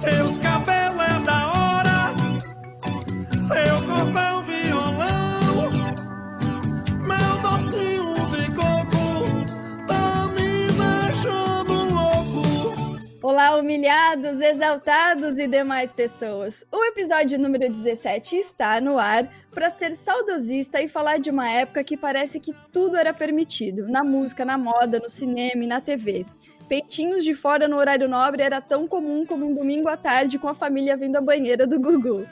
Seus cabelos é da hora, seu corpo é um violão, meu docinho de coco tá me deixando louco. Olá, humilhados, exaltados e demais pessoas. O episódio número 17 está no ar para ser saudosista e falar de uma época que parece que tudo era permitido, na música, na moda, no cinema e na TV peitinhos de fora no horário nobre era tão comum como um domingo à tarde com a família vindo à banheira do Gugu.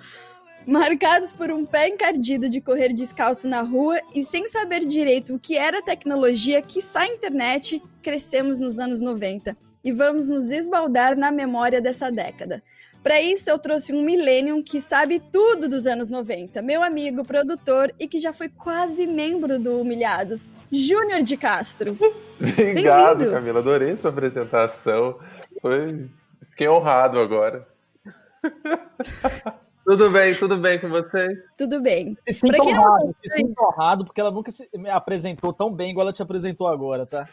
Marcados por um pé encardido de correr descalço na rua e sem saber direito o que era tecnologia, que a internet, crescemos nos anos 90 e vamos nos esbaldar na memória dessa década. Para isso, eu trouxe um Millennium que sabe tudo dos anos 90, meu amigo, produtor e que já foi quase membro do Humilhados, Júnior de Castro. Obrigado, Camila. Adorei sua apresentação. Foi... Fiquei honrado agora. tudo bem, tudo bem com vocês? Tudo bem. Se sinta honrado, não... se sinta honrado, porque ela nunca se me apresentou tão bem igual ela te apresentou agora, tá?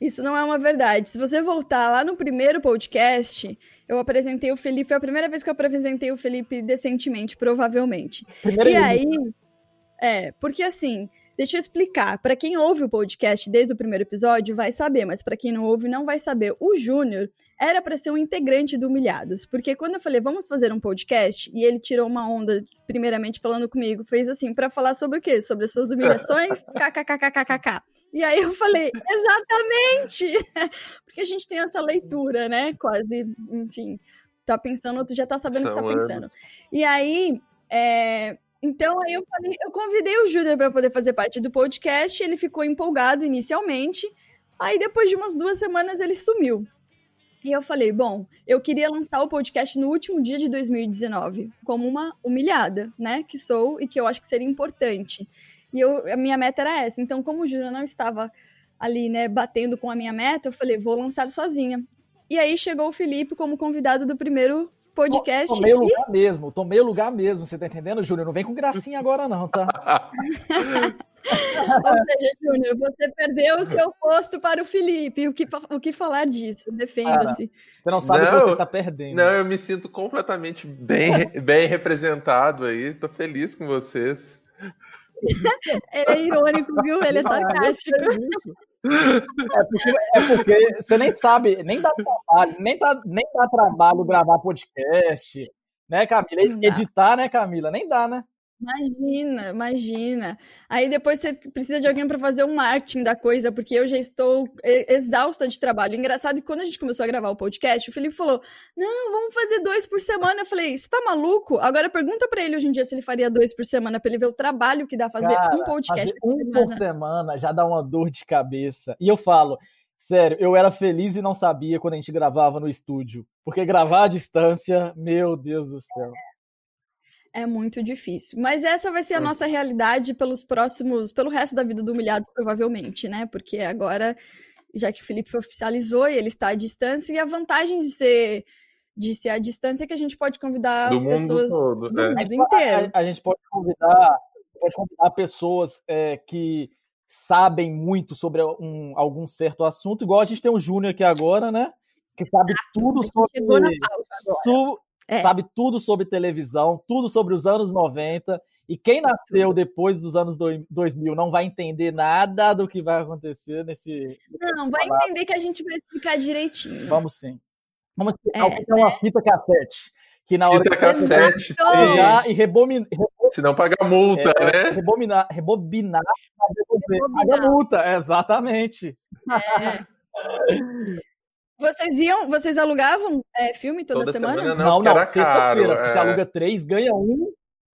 Isso não é uma verdade. Se você voltar lá no primeiro podcast, eu apresentei o Felipe, foi a primeira vez que eu apresentei o Felipe decentemente, provavelmente. Primeira e aí, é, porque assim, deixa eu explicar. Para quem ouve o podcast desde o primeiro episódio, vai saber, mas para quem não ouve, não vai saber. O Júnior era para ser um integrante do Humilhados, porque quando eu falei, vamos fazer um podcast, e ele tirou uma onda, primeiramente falando comigo, fez assim, para falar sobre o quê? Sobre as suas humilhações? KKKKKK. E aí eu falei, exatamente! Porque a gente tem essa leitura, né? Quase, enfim, tá pensando, outro já tá sabendo o que tá pensando. E aí, é... então aí eu falei, eu convidei o Júnior para poder fazer parte do podcast, ele ficou empolgado inicialmente, aí depois de umas duas semanas ele sumiu. E eu falei, bom, eu queria lançar o podcast no último dia de 2019, como uma humilhada, né? Que sou e que eu acho que seria importante. E eu, a minha meta era essa. Então, como o Júnior não estava ali, né, batendo com a minha meta, eu falei, vou lançar sozinha. E aí chegou o Felipe como convidado do primeiro podcast. Tomei o lugar mesmo, tomei o lugar mesmo, você tá entendendo, Júnior? Não vem com gracinha agora, não, tá? Ou seja, Júnior, você perdeu o seu posto para o Felipe. O que, o que falar disso? Defenda-se. Você não sabe não, que você está perdendo. Não, eu me sinto completamente bem, bem representado aí. Tô feliz com vocês. Ele é irônico, viu? Ele é sarcástico. É porque, é porque você nem sabe, nem dá trabalho, nem dá, nem dá trabalho gravar podcast, né, Camila? Editar, né, Camila? Nem dá, né? Imagina, imagina. Aí depois você precisa de alguém para fazer o marketing da coisa, porque eu já estou exausta de trabalho. Engraçado que quando a gente começou a gravar o podcast, o Felipe falou: Não, vamos fazer dois por semana. Eu falei: Você tá maluco? Agora pergunta para ele hoje em dia se ele faria dois por semana, para ele ver o trabalho que dá fazer Cara, um podcast por um por semana já dá uma dor de cabeça. E eu falo. Sério, eu era feliz e não sabia quando a gente gravava no estúdio. Porque gravar à distância, meu Deus do céu. É é muito difícil. Mas essa vai ser a é. nossa realidade pelos próximos, pelo resto da vida do Humilhados, provavelmente, né? Porque agora, já que o Felipe oficializou e ele está à distância, e a vantagem de ser de ser à distância é que a gente pode convidar do pessoas todo, do é. mundo inteiro. A, a, gente pode convidar, pode convidar pessoas é, que sabem muito sobre um, algum certo assunto, igual a gente tem o Júnior aqui agora, né? Que sabe tudo sobre, sobre é. sabe tudo sobre televisão, tudo sobre os anos 90. E quem nasceu depois dos anos 2000 não vai entender nada do que vai acontecer nesse. Não, vai entender que a gente vai explicar direitinho. Vamos sim. Vamos explicar é, o que é uma fita cassete. Que na hora fita cassete, pegar e rebominar. Se não paga multa, é, né? Rebobinar, rebobinar, rebobinar. paga multa, exatamente. É. Vocês iam, vocês alugavam é, filme toda, toda semana? semana? Não, não, não sexta-feira. É... Você aluga três, ganha um.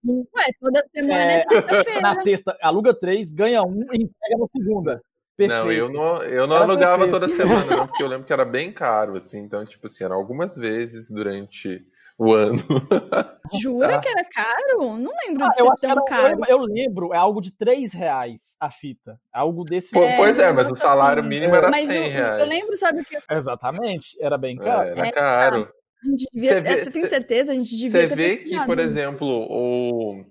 Ué, toda semana é, é sexta-feira. Na sexta, aluga três, ganha um e entrega na segunda. Perfeito. Não, eu não, eu não alugava perfeito. toda semana, não, porque eu lembro que era bem caro, assim. Então, tipo assim, era algumas vezes durante o ano. Jura que era caro? Não lembro ah, de ser tão caro. Eu, lembro, é algo de 3 reais a fita. Algo desse. É, pois é, mas o salário assim, mínimo era mas 100 reais. Eu lembro, sabe o que. Exatamente, era bem caro. É, era caro. A gente devia, você, vê, você tem certeza? A gente devia Você vê que, por exemplo, o,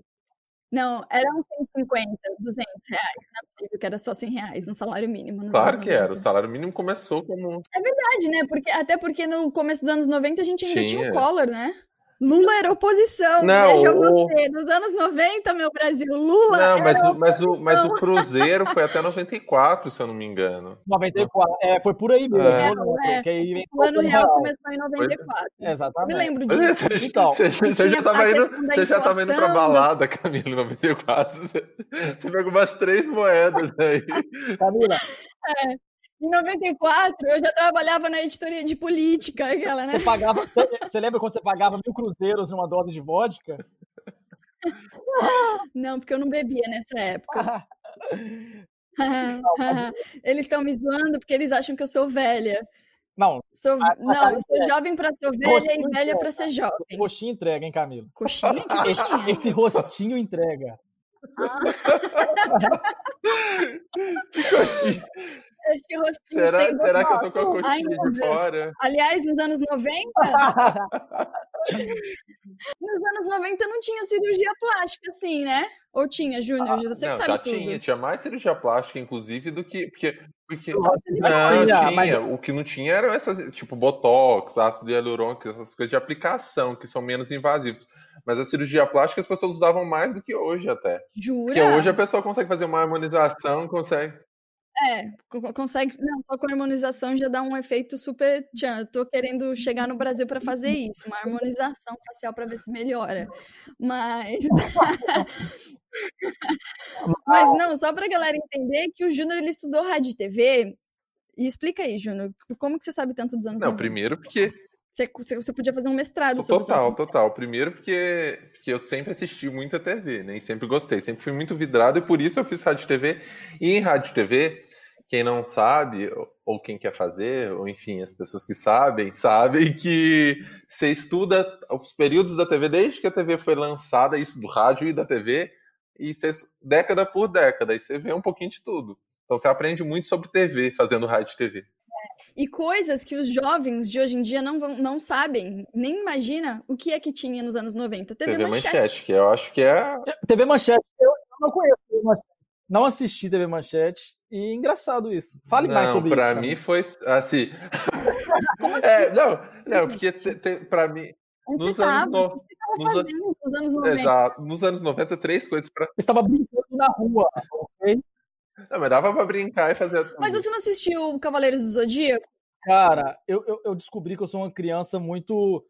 não, eram 150, 200 reais. Não é possível que era só 100 reais, um salário mínimo. Claro que era. O salário mínimo começou como. É verdade, né? Porque, até porque no começo dos anos 90 a gente ainda tinha, tinha o Collor, né? Lula era oposição. Não, Veja o... você. Nos anos 90, meu Brasil, Lula. Não, mas, o, mas, o, mas o Cruzeiro foi até 94, se eu não me engano. 94, é, foi por aí mesmo. É, é, é. o ano real começou em 94. É. Exatamente. Eu me lembro disso. Você, então, você, você já estava indo, você já tava indo pra balada, Camila, em 94. Você, você pegou umas três moedas aí. Camila. É. Em 94, eu já trabalhava na editoria de política, aquela, né? Você, pagava, você lembra quando você pagava mil cruzeiros numa dose de vodka? Não, porque eu não bebia nessa época. eles estão me zoando porque eles acham que eu sou velha. Não. Sou, a, não, a eu sou jovem para ser velha e velha para ser jovem. Coxinha entrega, hein, Camila? Coxinha? Esse, esse rostinho entrega. Ah. que coxinha. Esse rostinho será, sem será que eu tô com a coxinha Ai, de fora? Aliás, nos anos 90. nos anos 90 não tinha cirurgia plástica, assim, né? Ou tinha, Júnior? Ah, você não, que sabe já tudo. Tinha, tinha mais cirurgia plástica, inclusive, do que. Porque, porque não, não tinha. Mas... O que não tinha eram essas, tipo, botox, ácido hialurônico, essas coisas de aplicação, que são menos invasivos. Mas a cirurgia plástica as pessoas usavam mais do que hoje até. Jura? Porque hoje a pessoa consegue fazer uma harmonização, consegue. É, consegue. Não, só com a harmonização já dá um efeito super. Já tô querendo chegar no Brasil para fazer isso, uma harmonização facial para ver se melhora. Mas. Mas não, só para a galera entender que o Júnior ele estudou rádio e TV. E explica aí, Júnior, como que você sabe tanto dos anos Não, 90? primeiro porque você, você podia fazer um mestrado sobre Total, total. Primeiro porque, porque eu sempre assisti muita TV, nem né? sempre gostei. Sempre fui muito vidrado e por isso eu fiz rádio TV. E em rádio TV, quem não sabe, ou quem quer fazer, ou enfim, as pessoas que sabem, sabem que você estuda os períodos da TV desde que a TV foi lançada, isso do rádio e da TV, e você, década por década, e você vê um pouquinho de tudo. Então você aprende muito sobre TV fazendo rádio e TV. E coisas que os jovens de hoje em dia não, vão, não sabem, nem imagina o que é que tinha nos anos 90. TV, TV Manchete. Manchete. que eu acho que é. TV Manchete, eu não conheço TV Manchete. Não assisti TV Manchete e engraçado isso. Fale não, mais sobre pra isso. Pra mim foi assim. Como assim? É, não, não, porque te, te, pra mim. Onde nos anos, no... nos, fazendo, nos anos 90? Exato. Nos anos 90, três coisas pra. Eu estava brincando na rua, ok? Não, mas dava pra brincar e fazer. Mas você não assistiu Cavaleiros do Zodíaco? Cara, eu, eu, eu, descobri que eu sou uma criança muito.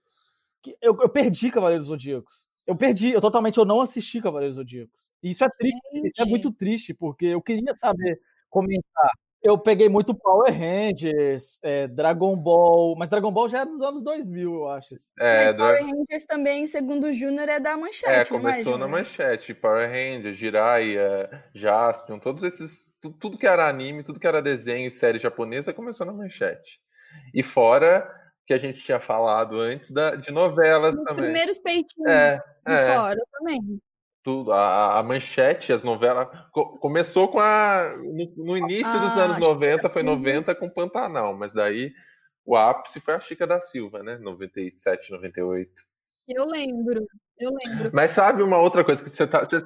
Eu, eu perdi Cavaleiros Zodíacos. Eu perdi, eu totalmente eu não assisti Cavaleiros Zodíacos. E isso é triste, isso é muito triste, porque eu queria saber comentar. Eu peguei muito Power Rangers, é, Dragon Ball, mas Dragon Ball já é dos anos 2000, eu acho. É, mas Power Rangers também, segundo o Júnior, é da Manchete, É, começou é, na Manchete. Power Rangers, Jiraiya, Jaspion, todos esses... Tudo que era anime, tudo que era desenho e série japonesa começou na Manchete. E fora que a gente tinha falado antes da, de novelas Os também. primeiros peitinhos é, é. fora também tudo, a, a, manchete, as novelas. Co começou com a. No, no início ah, dos anos 90, foi 90 com Pantanal, mas daí o ápice foi a Chica da Silva, né? 97, 98. Eu lembro, eu lembro. Mas sabe uma outra coisa que você tá. Você,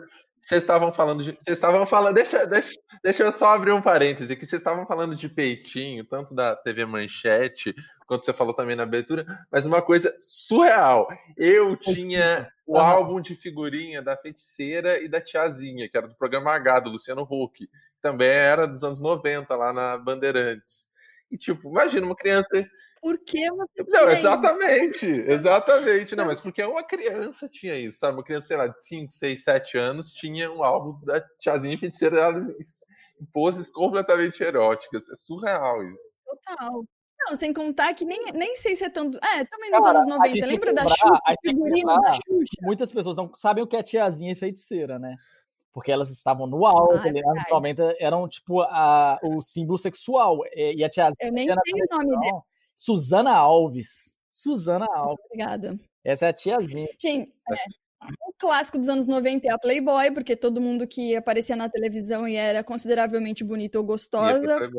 vocês estavam falando de. Vocês estavam falando. Deixa, deixa, deixa eu só abrir um parêntese, que vocês estavam falando de peitinho, tanto da TV Manchete, quanto você falou também na abertura, mas uma coisa surreal. Eu tinha o álbum de figurinha da feiticeira e da tiazinha, que era do programa H, do Luciano Huck. Também era dos anos 90, lá na Bandeirantes. E, tipo, imagina uma criança por que você Não, exatamente, isso? exatamente. Não, mas porque uma criança tinha isso, sabe? Uma criança, sei lá, de 5, 6, 7 anos tinha um álbum da tiazinha feiticeira em poses completamente eróticas. É surreal isso. Total. Não, sem contar que nem, nem sei se é tanto. É, também nos Cara, anos 90. Lembra da Xuxa? Figurino da Xuxa? Muitas pessoas não sabem o que é tiazinha feiticeira, né? porque elas estavam no alto, ah, é anos 90 eram tipo a, o símbolo sexual. E a tia Eu nem sei o nome dela. Suzana Alves. Suzana Alves. Obrigada. Essa é a tiazinha. Gente, é, um clássico dos anos 90 é a Playboy, porque todo mundo que aparecia na televisão e era consideravelmente bonita ou gostosa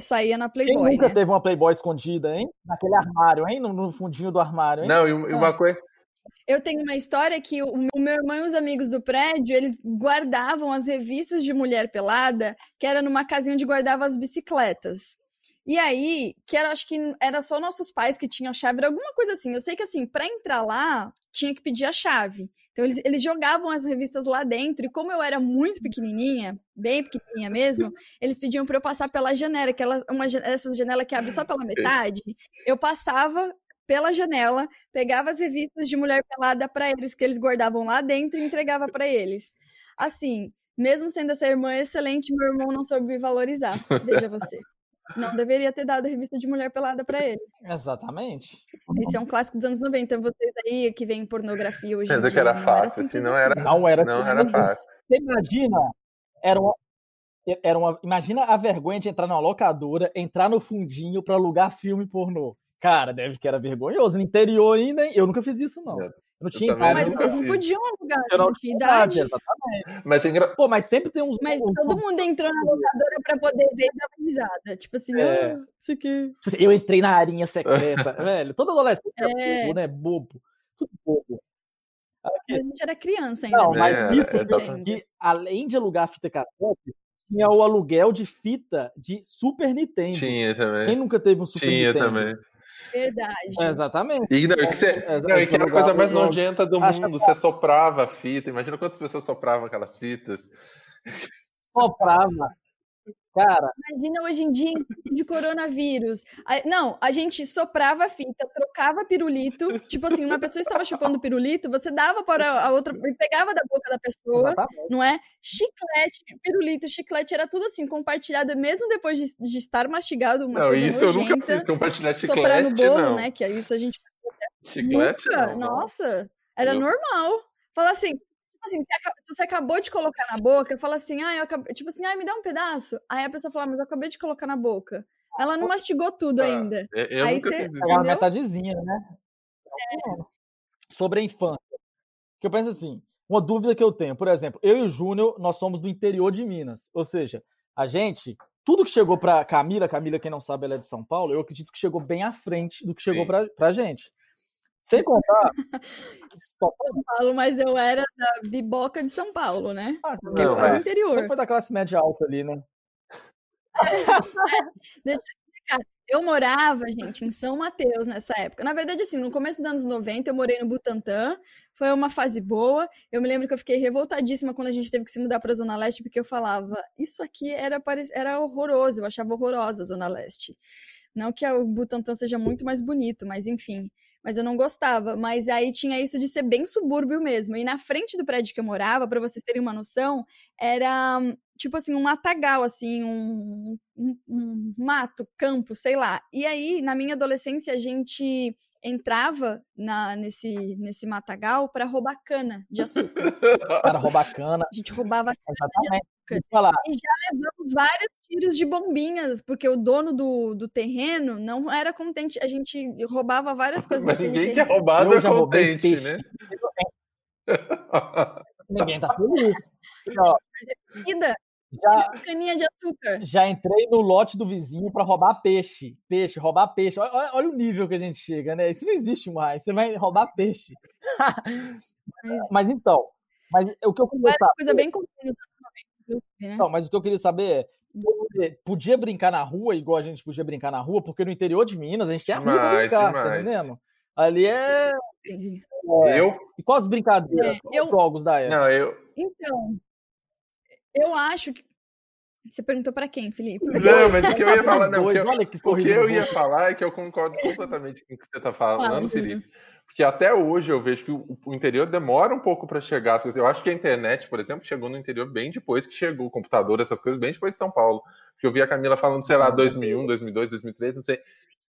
saía na Playboy. Quem nunca né? teve uma Playboy escondida, hein? Naquele armário, hein? No, no fundinho do armário, hein? Não, e uma ah. coisa. Eu tenho uma história que o meu irmão e os amigos do prédio, eles guardavam as revistas de mulher pelada, que era numa casinha onde guardava as bicicletas. E aí, que era, acho que era só nossos pais que tinham a chave, era alguma coisa assim. Eu sei que assim, para entrar lá, tinha que pedir a chave. Então eles, eles jogavam as revistas lá dentro, e como eu era muito pequenininha, bem pequenininha mesmo, eles pediam para eu passar pela janela, aquela uma essa janela que abre só pela metade. Eu passava pela janela, pegava as revistas de mulher pelada para eles, que eles guardavam lá dentro e entregava para eles. Assim, mesmo sendo essa irmã excelente, meu irmão não soube valorizar. Veja você. Não deveria ter dado a revista de mulher pelada para ele. Exatamente. Esse é um clássico dos anos 90. Vocês aí que veem pornografia hoje Pensa em dia. que era fácil, assim, não era, não era, não era fácil. Você imagina, era uma, era uma, imagina a vergonha de entrar numa locadora, entrar no fundinho para alugar filme pornô. Cara, deve que era vergonhoso. No interior ainda, eu nunca fiz isso, não. Eu não tinha idade. Mas vocês não podiam alugar, eu não tinha idade. Exatamente. Mas, engra... Pô, mas sempre tem uns. Mas todo mundo entrou na locadora pra poder ver e dar uma risada. Tipo assim, é. ah, isso aqui. Tipo assim, eu entrei na arinha secreta, velho. Todo adolescente é, é bobo, né? Bobo. Tudo bobo. Aqui. a gente era criança ainda. Não, né? mas é, isso é, que, além de alugar fita cassete, tinha o aluguel de fita de Super Nintendo. Tinha também. Quem nunca teve um Super tinha Nintendo? Tinha também. Verdade. É, exatamente. E, não, que, você, não, e que era a coisa mais nojenta do mundo. Você soprava a fita. Imagina quantas pessoas sopravam aquelas fitas. Soprava. Cara. Imagina hoje em dia de coronavírus. Não, a gente soprava a fita, trocava pirulito. Tipo assim, uma pessoa estava chupando pirulito, você dava para a outra e pegava da boca da pessoa, Exatamente. não é? Chiclete, pirulito, chiclete, era tudo assim, compartilhado, mesmo depois de, de estar mastigado. Uma não, coisa isso nojenta, eu nunca fiz, compartilhar chiclete. Soprar no bolo, não. né? Que é isso a gente. Chiclete? Nunca, não, nossa, era eu... normal. Falar assim, assim, se você acabou de colocar na boca, fala assim, ah, eu acabei, tipo assim, ah, me dá um pedaço. Aí a pessoa fala, mas eu acabei de colocar na boca. Ela não mastigou tudo tá. ainda. Eu Aí você Pegar uma metadezinha, né? É. Sobre a infância. Que eu penso assim, uma dúvida que eu tenho, por exemplo, eu e o Júnior, nós somos do interior de Minas. Ou seja, a gente, tudo que chegou para Camila, Camila, quem não sabe, ela é de São Paulo, eu acredito que chegou bem à frente do que chegou para a gente. Sem contar. São Paulo, mas eu era da biboca de São Paulo, né? Ah, não, quase interior. Você foi da classe média alta ali, né? Deixa eu explicar. Eu morava, gente, em São Mateus nessa época. Na verdade, assim, no começo dos anos 90, eu morei no Butantã. Foi uma fase boa. Eu me lembro que eu fiquei revoltadíssima quando a gente teve que se mudar para a Zona Leste, porque eu falava, isso aqui era, era horroroso. Eu achava horrorosa a Zona Leste. Não que o Butantã seja muito mais bonito, mas enfim mas eu não gostava. Mas aí tinha isso de ser bem subúrbio mesmo. E na frente do prédio que eu morava, para vocês terem uma noção, era tipo assim, um matagal, assim, um, um, um mato, campo, sei lá. E aí, na minha adolescência, a gente entrava na, nesse, nesse matagal para roubar cana de açúcar. Para roubar cana. A gente roubava cana Açúcar. E já levamos vários tiros de bombinhas, porque o dono do, do terreno não era contente. A gente roubava várias coisas Mas ninguém que é roubado é contente, né? ninguém tá feliz. É já, caninha de açúcar. Já entrei no lote do vizinho para roubar peixe. Peixe, roubar peixe. Olha, olha, o nível que a gente chega, né? Isso não existe mais. Você vai roubar peixe. mas, mas, então, mas o que eu queria saber... coisa bem comum né? Não, mas o que eu queria saber é, podia brincar na rua igual a gente podia brincar na rua, porque no interior de Minas a gente tem a rua pra brincar, tá entendendo? Ali é... é... Eu? E quais brincadeiras? É, eu... jogos da época? Não, eu... Então, eu acho que. Você perguntou para quem, Felipe? Não, mas o que eu ia falar, não, o que eu, o que eu ia falar é que eu concordo completamente com o que você está falando, Felipe. Porque até hoje eu vejo que o, o interior demora um pouco para chegar as coisas. Eu acho que a internet, por exemplo, chegou no interior bem depois que chegou o computador, essas coisas, bem depois de São Paulo. Porque eu vi a Camila falando, sei lá, 2001, 2002, 2003, não sei.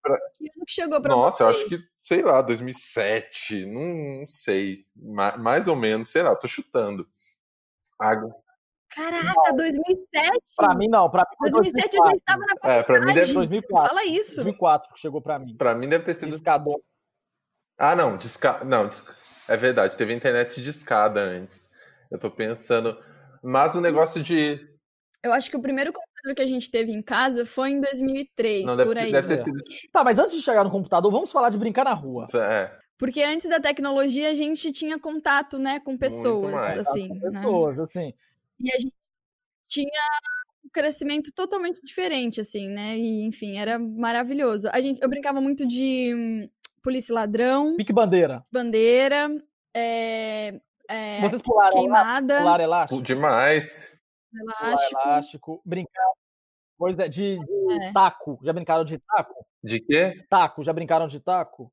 Pra... Que ano que chegou para Nossa, eu acho que, sei lá, 2007, não, não sei. Mais ou menos, sei lá, tô chutando. Água. Caraca, 2007? Pra mim, não. Pra mim, foi 2007 eu já estava na faculdade. É, pra mim deve, 2004. Fala isso. 2004 que chegou pra mim. pra mim deve ter sido. Escadão. Ah, não, disca... não, dis- é verdade, teve internet de escada antes. Eu tô pensando. Mas o negócio de. Eu acho que o primeiro computador que a gente teve em casa foi em 2003, Não, deve, por aí. deve ter É. sido. Tá, mas antes de chegar no computador, vamos falar de brincar na rua. É, Porque antes da tecnologia a gente tinha contato, né, com pessoas, mais. assim, Com né? pessoas, assim. E a gente tinha um crescimento totalmente diferente, assim, né? E, enfim, era maravilhoso. A gente, eu brincava muito de hum, polícia e ladrão, Pique bandeira. bandeira, é, é, Vocês pularam, queimada, pular elástico? demais. Pular elástico. elástico. Brincar. Coisa de, de É. taco. Já brincaram de taco? De quê? Taco. Já brincaram de taco?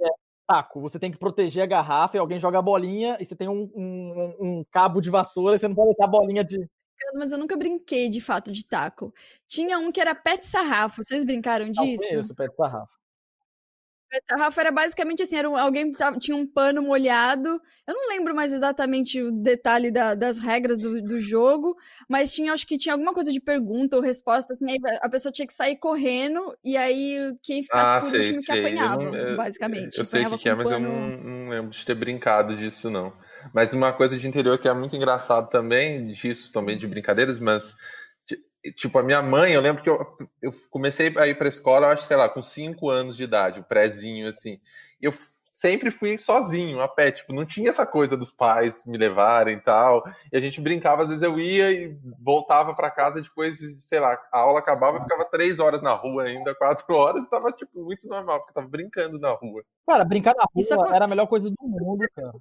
É, taco. Você tem que proteger a garrafa e alguém joga a bolinha e você tem um, um- um cabo de vassoura e você não pode deixar a bolinha de. Mas eu nunca brinquei de fato de taco. Tinha um que era pet sarrafo. Vocês brincaram Não disso? conheço, pé de sarrafo. Pet sarrafo era basicamente assim, era um- alguém tava- tinha um pano molhado. Eu não lembro mais exatamente o detalhe da- das regras do, do jogo, mas tinha, acho que tinha alguma coisa de pergunta ou resposta, assim, a pessoa tinha que sair correndo e aí quem ficasse Ah, por sei, último que sei. Eu apanhava, não- eu- basicamente. Eu sei o que, que é, mas eu pano- não, não lembro de ter brincado disso, não. Mas uma coisa de interior que é muito engraçado também, disso também de brincadeiras, mas tipo, a minha mãe, eu lembro que eu, eu comecei a ir pra escola, eu acho, sei lá, com 5 anos de idade, o prézinho, assim. Eu sempre fui sozinho, a pé, tipo, não tinha essa coisa dos pais me levarem e tal. E a gente brincava, às vezes eu ia e voltava pra casa depois, sei lá, a aula acabava, eu ficava três horas na rua ainda, quatro horas, e tava, tipo, muito normal, porque eu tava brincando na rua. Cara, brincar na Isso rua acon- era a melhor coisa do mundo, cara.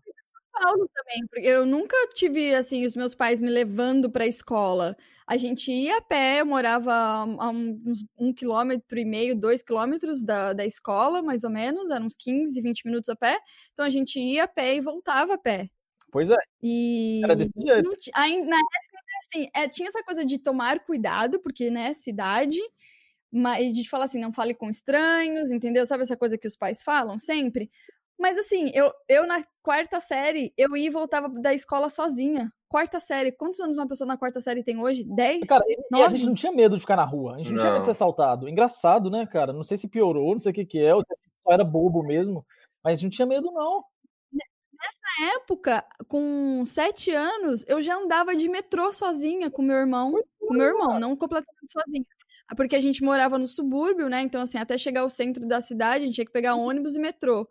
Paulo também, porque eu nunca tive assim os meus pais me levando para a escola. A gente ia a pé, eu morava a uns um quilômetro e meio, dois quilômetros da, da escola, mais ou menos, eram uns 15, 20 minutos a pé. Então a gente ia a pé e voltava a pé. Pois é, E era desse jeito. não aí, na época, assim, é, tinha essa coisa de tomar cuidado, porque, né, cidade, mas de falar assim, não fale com estranhos, entendeu? Sabe essa coisa que os pais falam sempre? Mas assim, eu, eu na quarta série, eu ia e voltava da escola sozinha. Quarta série. Quantos anos uma pessoa na quarta série tem hoje? Dez? Cara, e, e a gente não tinha medo de ficar na rua. A gente não, tinha medo de ser Não. assaltado. Engraçado, né, cara? Não sei se piorou, não sei o que que é, ou se só era bobo mesmo. Mas a gente não tinha medo, não. Na época, com sete anos, eu já andava de metrô sozinha com meu irmão. Com meu irmão, não completamente sozinha. Porque a gente morava no subúrbio, né? Então, assim, até chegar ao centro da cidade, a gente tinha que pegar ônibus e metrô.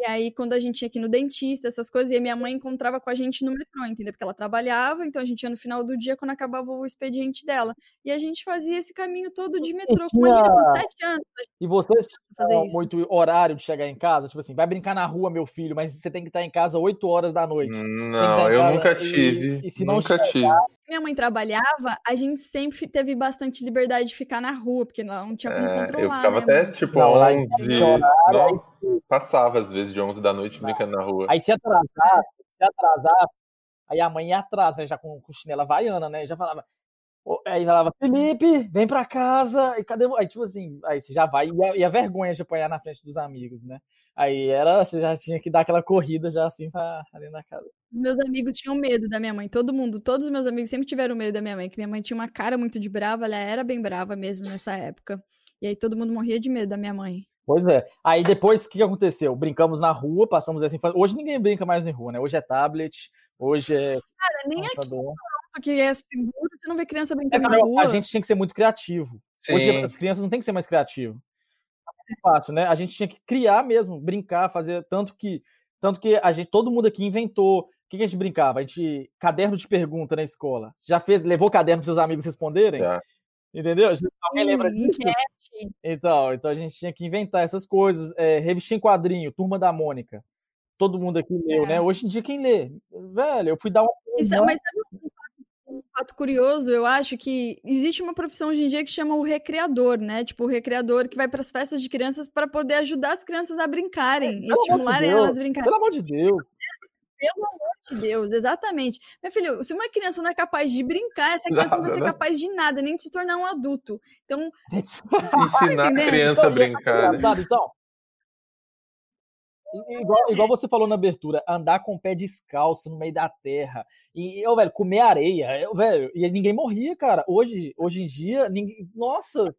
E aí, quando a gente ia aqui no dentista, essas coisas, e a minha mãe encontrava com a gente no metrô, entendeu? Porque ela trabalhava, então a gente ia no final do dia quando acabava o expediente dela. E a gente fazia esse caminho todo de metrô. tinha- Imagina, com sete anos. E vocês tinham isso. muito horário de chegar em casa? Tipo assim, vai brincar na rua, meu filho, mas você tem que estar em casa 8 horas da noite. Não, eu nunca e- tive. e se não nunca chegar- tive. Minha mãe trabalhava, a gente sempre teve bastante liberdade de ficar na rua, porque ela não tinha como É, controlar, eu ficava né, até mãe? tipo Não, lá 11. existe horário, Não, passava às vezes de 11 da noite brincando na rua. Aí se atrasasse, se atrasasse, aí a mãe ia atrás, né? Já com, com chinela havaiana, né? Já falava. Aí falava, Felipe, vem pra casa. E cadê? vo-" Aí, tipo assim, aí você já vai. E a, e a vergonha de apanhar na frente dos amigos, né? Aí era, você já tinha que dar aquela corrida já assim pra, ali na casa. Os meus amigos tinham medo da minha mãe, todo mundo, todos os meus amigos sempre tiveram medo da minha mãe, que minha mãe tinha uma cara muito de brava, ela era bem brava mesmo nessa época. E aí todo mundo morria de medo da minha mãe. Pois é. Aí depois, o que aconteceu? Brincamos na rua, passamos essa infância. Hoje ninguém brinca mais em rua, né? Hoje é tablet, hoje é Cara, nem aqui computador. Que é seguro, você não vê criança É, brincando na mas rua. a gente tinha que ser muito criativo. Hoje Sim. as crianças não têm que ser mais criativas. É fácil, né? A gente tinha que criar mesmo, brincar, fazer tanto que tanto que a gente, todo mundo aqui inventou. O que, que a gente brincava? A gente caderno de pergunta na escola. Já fez, levou caderno para seus amigos responderem? Já. Entendeu? Alguém lembra disso? enquete. Então, então a gente tinha que inventar essas coisas. É, revistinha em quadrinho, Turma da Mônica. Todo mundo aqui leu, É. né? Hoje em dia, quem lê? Velho, eu fui dar uma. Isso, é- mas sabe fato curioso? Eu acho que existe uma profissão hoje em dia que chama o recreador, né? Tipo, o recreador que vai para as festas de crianças para poder ajudar as crianças a brincarem, Pelo amor de estimularem Deus, elas a brincarem. Pelo amor de Deus. Pelo amor de Deus, exatamente. Meu filho, se uma criança não é capaz de brincar, essa criança não vai ser Nada, né? capaz de nada, nem de se tornar um adulto. Então, Ensinar a criança a é brincar, né? então. Igual, igual, você falou na abertura, andar com o pé descalço no meio da terra. E, eu, velho, comer areia, eu, velho, e ninguém morria, cara. Hoje, hoje em dia, ninguém. Nossa!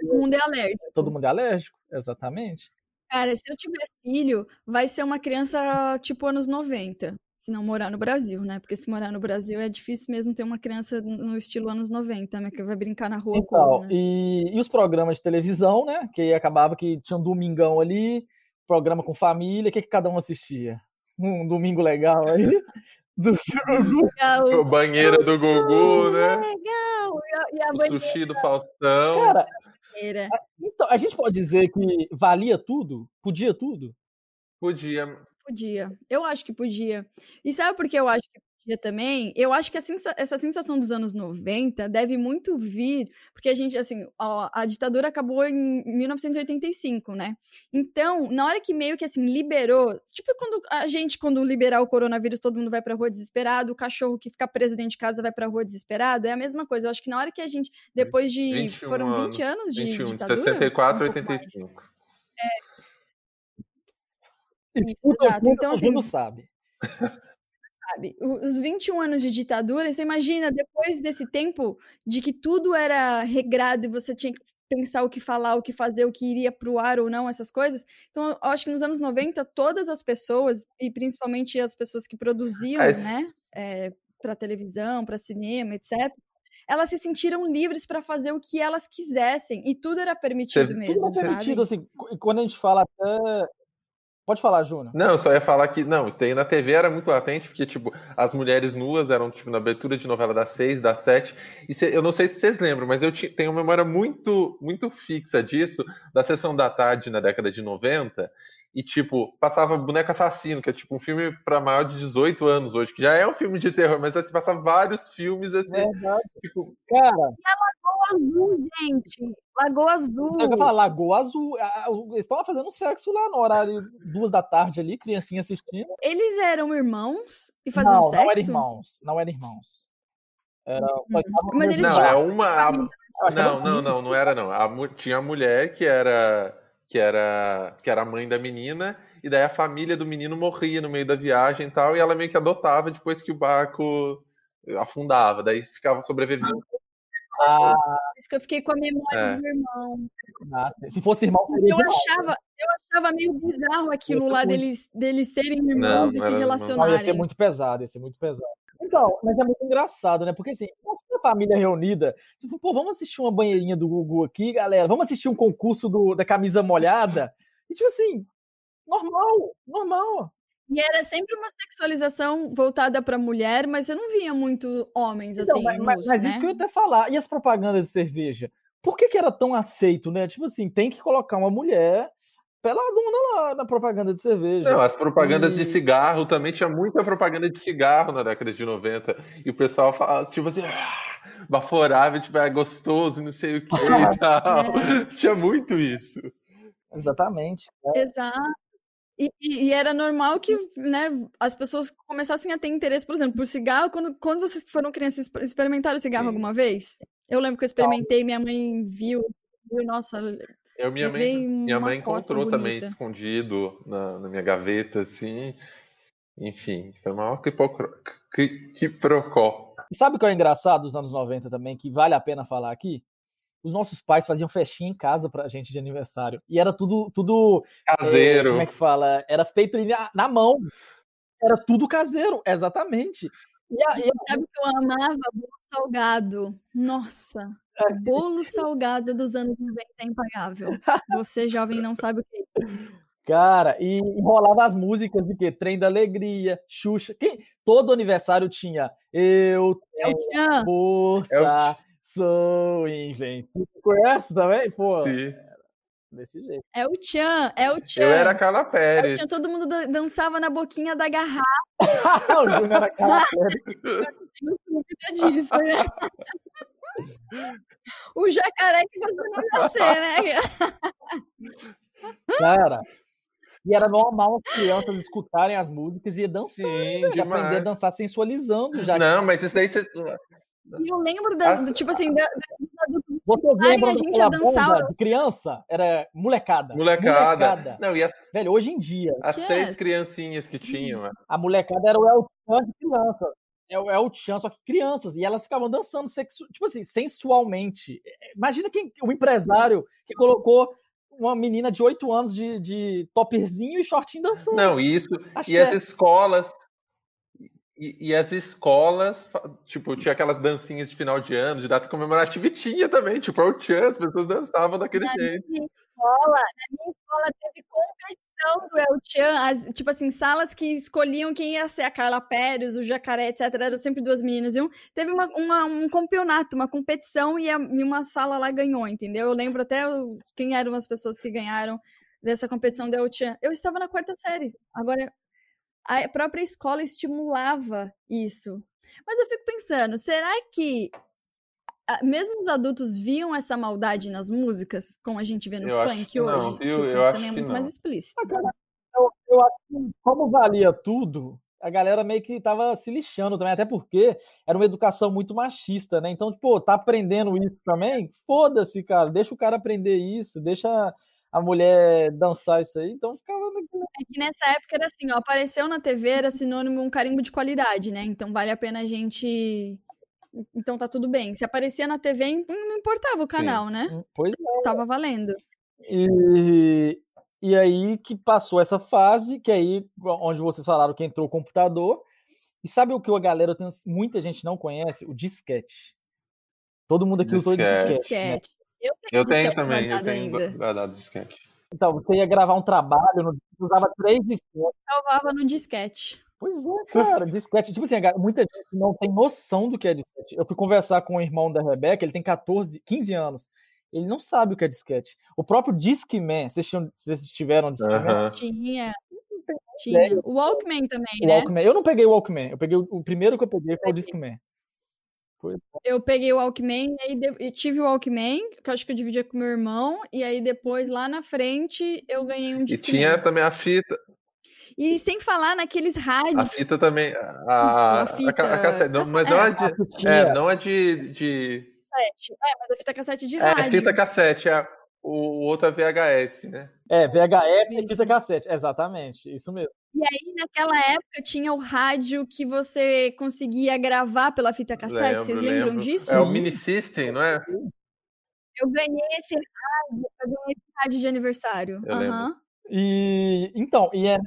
Todo mundo é alérgico. Todo mundo é alérgico, exatamente. Cara, se eu tiver filho, vai ser uma criança tipo anos 90. Se não morar no Brasil, né? Porque se morar no Brasil é difícil mesmo ter uma criança no estilo anos 90, né? Que vai brincar na rua. Então, né? e, e os programas de televisão, né? Que acabava que tinha um domingão ali, programa com família, o que, que cada um assistia? Um domingo legal aí. Do Gugu. O banheira do Gugu, né? Legal! E a, o sushi do Faustão. Cara, então, a gente pode dizer que valia tudo? Podia tudo? Podia. Podia. Eu acho que podia. E sabe por que eu acho que dia também, eu acho que sensa essa sensação dos anos 90 deve muito vir, porque a gente, assim, a, a, ditadura acabou em 1985, né? Então, na hora que meio que, assim, liberou, tipo quando a gente, quando liberar o coronavírus, todo mundo vai pra rua desesperado, o cachorro que fica preso dentro de casa vai pra rua desesperado, é a mesma coisa. Eu acho que na hora que a gente, depois de, foram 20 anos, anos de 21, ditadura... de 64 a 85. É. Exato. Então, assim, não sabe. Sabe? Os 21 anos de ditadura, você imagina, depois desse tempo de que tudo era regrado e você tinha que pensar o que falar, o que fazer, o que iria pro ar ou não, essas coisas. Então, eu acho que nos anos 90, todas as pessoas, e principalmente as pessoas que produziam, é, né, é, para televisão, para cinema, etc., elas se sentiram livres para fazer o que elas quisessem e tudo era permitido Você, mesmo. Tudo era permitido, assim, quando a gente fala até Pode falar, Júnior. Não, eu só ia falar que, não, isso aí na TV era muito latente, porque, tipo, as mulheres nuas eram, tipo, na abertura de novela das seis, das sete, e cê, eu não sei se vocês lembram, mas eu tenho uma memória muito, muito fixa disso, da Sessão da Tarde na década de 90, e, tipo, passava Boneco Assassino, que é, tipo, um filme para maior de 18 anos hoje, que já é um filme de terror, mas, assim, passava vários filmes, assim, Verdade. tipo... Cara... Azul, gente. Lagoa Azul. Eu falar, Lagoa Azul. Eles estão fazendo sexo lá no horário duas da tarde ali, criancinha assistindo. Eles eram irmãos e faziam não, sexo? Não, eram irmãos. Não eram irmãos. Era, hum. Mas eles não, é uma. Não, não, não, não era não. A, tinha a mulher que era que era que era a mãe da menina e daí a família do menino morria no meio da viagem e tal e ela meio que adotava depois que o barco afundava, daí ficava sobrevivendo ah. Por isso que eu fiquei com a memória é. do irmão. Ah, se fosse irmão, seria eu achava, eu achava meio bizarro aquilo lá deles, deles serem irmãos não, e se relacionarem. Não, ia ser muito pesado, ia ser muito pesado. Então, mas é muito engraçado, né? Porque assim, a família reunida, assim, pô, vamos assistir uma banheirinha do Gugu aqui, galera. Vamos assistir um concurso do, da camisa molhada. E tipo assim, normal, normal. E era sempre uma sexualização voltada para mulher, mas você não via muito homens então, assim. Mas, mas né? isso que eu ia até falar. E as propagandas de cerveja? Por que, que era tão aceito, né? Tipo assim, tem que colocar uma mulher peladona lá na propaganda de cerveja. Não, as propagandas e... de cigarro também tinha muita propaganda de cigarro na década de 90. E o pessoal falava, tipo assim, ah, baforava, tipo, é gostoso, não sei o que e tal. É. Tinha muito isso. Exatamente. É. Exato. E, e, era normal que né, as pessoas começassem a ter interesse, por exemplo, por cigarro. Quando, quando vocês foram crianças, experimentaram cigarro Sim. alguma vez? Eu lembro que eu experimentei, minha mãe viu, viu nossa. Eu, minha mãe, minha mãe encontrou também escondido na, na, minha gaveta, assim. Enfim, foi uma quiprocó. E sabe o que é engraçado dos anos 90 também, que vale a pena falar aqui? Os nossos pais faziam festinha em casa pra gente de aniversário. E era tudo. tudo caseiro. É, como é que fala? Era feito na, na mão. Era tudo caseiro, exatamente. E a, e a... Sabe que eu amava bolo salgado? Nossa, é. bolo salgado dos anos 90 é impagável. Você, jovem, não sabe o que é Cara, e, e rolava as músicas de que? Trem da Alegria, Xuxa. Quem, todo aniversário tinha Eu tenho força, Sou invencível. Conhece também? Pô. Sim. Desse jeito. É o Tchan, é o Tchan. Eu era Carla Pérez. É todo mundo dançava na boquinha da garrafa. o Júnior era Carla Pérez. Não disso, né? o jacaré que você não nascer, né? Cara, e era normal as crianças escutarem as músicas e Sim, aprender a dançar sensualizando. Já não, mas isso daí você... E eu lembro das, do, tipo assim, da, dos adultos Vocês lembram a gente ia daquela dançar- banda de criança? Era molecada. Molecada. Não, e as, Velho, hoje em dia, as Que três é? criancinhas que tinham, né? a molecada era o El Chan de criança. É o El Chan, só que crianças. E elas ficavam dançando, sexu... tipo assim, sensualmente. Imagina quem, o empresário que colocou uma menina de 8 anos de, de topperzinho e shortinho dançando. Não, isso. E as escolas. E, e as escolas, tipo, tinha aquelas dancinhas de final de ano, de data comemorativa, e tinha também, tipo, o Tchan, as pessoas dançavam daquele Na jeito. minha escola, na minha escola teve competição do El Chan, as- tipo assim, salas que escolhiam quem ia ser a Carla Pérez, o Jacaré, etc. Eram sempre duas meninas e um. Teve uma, uma- um campeonato, uma competição e, a- e uma sala lá ganhou, entendeu? Eu lembro até o- quem eram as pessoas que ganharam dessa competição do El Chan. Eu estava na quarta série. Agora, a própria escola estimulava isso. Mas eu fico pensando, será que mesmo os adultos viam essa maldade nas músicas, como a gente vê no Eu funk que não, hoje? viu? Que o Eu funk acho também é muito mais não. explícito. Ah, cara, eu, eu acho que, como valia tudo, a galera meio que tava se lixando também, até porque era uma educação muito machista, né? Então, pô, tá aprendendo isso também? Foda-se, cara, deixa o cara aprender isso, deixa a mulher dançar isso aí. Então ficava naquilo. É que nessa época era assim, ó, apareceu na TV, era sinônimo um carimbo de qualidade, né? Então vale a pena a gente. Então tá tudo bem. Se aparecia na TV, não importava o Sim. canal, né? Pois é. Tava valendo. E, e aí que passou essa fase, que aí, onde vocês falaram que entrou o computador. E sabe o que a galera, tem, muita gente não conhece? O disquete. Todo mundo aqui usou o Disquete. disquete. Eu tenho, Eu tenho também, eu tenho ainda. guardado disquete. Então, você ia gravar um trabalho, no- usava três disquetes. Salvava no disquete. Pois é, cara, disquete. Tipo assim, muita gente não tem noção do que é disquete. Eu fui conversar com o irmão da Rebeca, ele tem 14, 15 anos. Ele não sabe o que é disquete. O próprio Discman, vocês, tinham, vocês tiveram Discman? Aham. Tinha. Tinha. O Walkman também, O né? Walkman. Eu não peguei o Walkman, eu peguei o, o primeiro que eu peguei foi o. Discman. Eu peguei o Walkman, aí de- eu tive o Walkman, que eu acho que eu dividia com meu irmão, e aí depois, lá na frente, eu ganhei um E Discman. tinha também a fita, E sem falar naqueles a rádios. fita também, a, Isso, a a, fita- ca- a cassete, não, mas não é, é de, A é, não é de, de. É, mas a fita cassete de é rádio. fita cassete, é, o, o outro é VHS, né? É, VHF e fita cassete. Exatamente, isso mesmo. E aí, naquela época, tinha o rádio que você conseguia gravar pela fita cassete. Vocês Lembro, lembram lembro. disso? É o. Mini System, não é? Eu ganhei esse rádio, eu ganhei esse rádio de aniversário. Eu lembro. Aham. E então, e é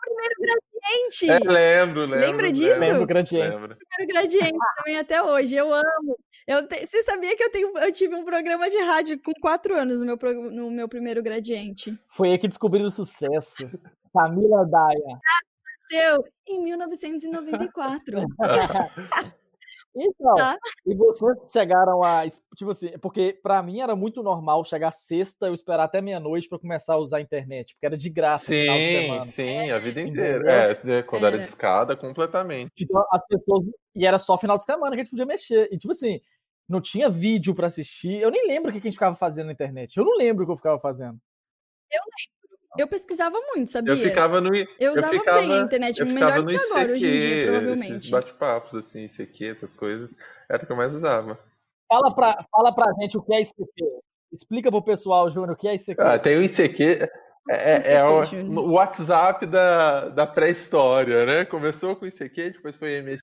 Primeiro gradiente! É, lembro, lembro. Lembra disso? lembro o gradiente. Lembro. Primeiro gradiente também até hoje. Eu amo. Eu te- Você sabia que eu, tenho... eu tive um programa de rádio com quatro anos no meu, pro- no meu primeiro gradiente? Foi aí que descobriram o sucesso. Camila Daia. Nasceu em 1994. Então, Tá. e vocês chegaram a. Tipo assim, porque pra mim era muito normal chegar sexta, eu esperar até meia-noite pra começar a usar a internet, porque era de graça no final de Sim, semana. sim, a vida inteira. É, é, quando era Era. discada, completamente. Então, as pessoas. E era só final de semana que a gente podia mexer. E, tipo assim, não tinha vídeo pra assistir. Eu nem lembro o que a gente ficava fazendo na internet. Eu não lembro o que eu ficava fazendo. Eu pesquisava muito, sabia? Eu ficava no. Eu eu usava ficava- bem a internet, eu melhor que agora, hoje em dia, Esses provavelmente. bate-papos, assim, ICQ, essas coisas. Era o que eu mais usava. Fala pra, fala pra gente o que é ICQ. Explica pro pessoal, Júnior, o que é ICQ. Ah, tem o ICQ. É, é- é o, Júnior. o WhatsApp da, da pré-história, né? Começou com ICQ, depois foi MS.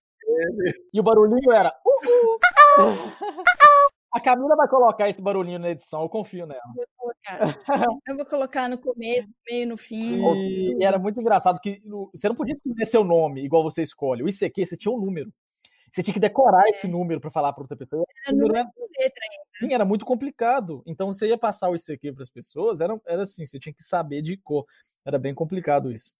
E o barulhinho era. Uhul! A Camila vai colocar esse barulhinho na edição, eu confio nela. Eu vou colocar. Eu vou colocar no começo, no meio, no fim. E, e era muito engraçado que você não podia escolher seu nome igual você escolhe. O ICQ, você tinha um número. Você tinha que decorar esse número para falar para outra pessoa. Era O número era- letra ainda. Sim, era muito complicado. Então você ia passar o ICQ para as pessoas, era, era assim, você tinha que saber de cor. Era bem complicado isso.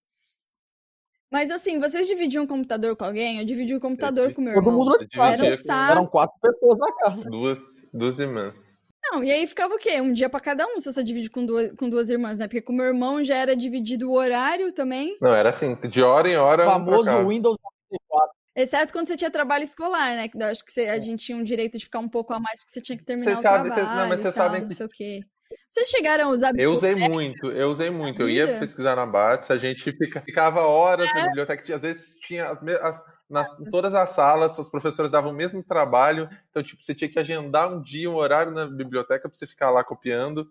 Mas assim, vocês dividiam o computador com alguém? Eu dividi o computador com meu Todo irmão. mundo Eu. Era um saco. Eram quatro pessoas na casa. Duas, duas irmãs. Não, e aí ficava o quê? Um dia pra cada um, se você divide com duas, com duas irmãs, né? Porque com meu irmão já era dividido o horário também. Não, era assim, de hora em hora. O um famoso. Windows 94. Exceto quando você tinha trabalho escolar, né? Que eu acho que você- a gente tinha um direito de ficar um pouco a mais porque você tinha que terminar Você o sabe- trabalho não, mas e você sabe não que- sei o quê. Vocês chegaram a usar Eu usei muito, eu usei muito. Eu ia pesquisar na Bats, a gente fica- ficava horas na biblioteca, às vezes tinha as, me- as nas, em todas as salas, os professores davam o mesmo trabalho, então, tipo, você tinha que agendar um dia, um horário na biblioteca para você ficar lá copiando.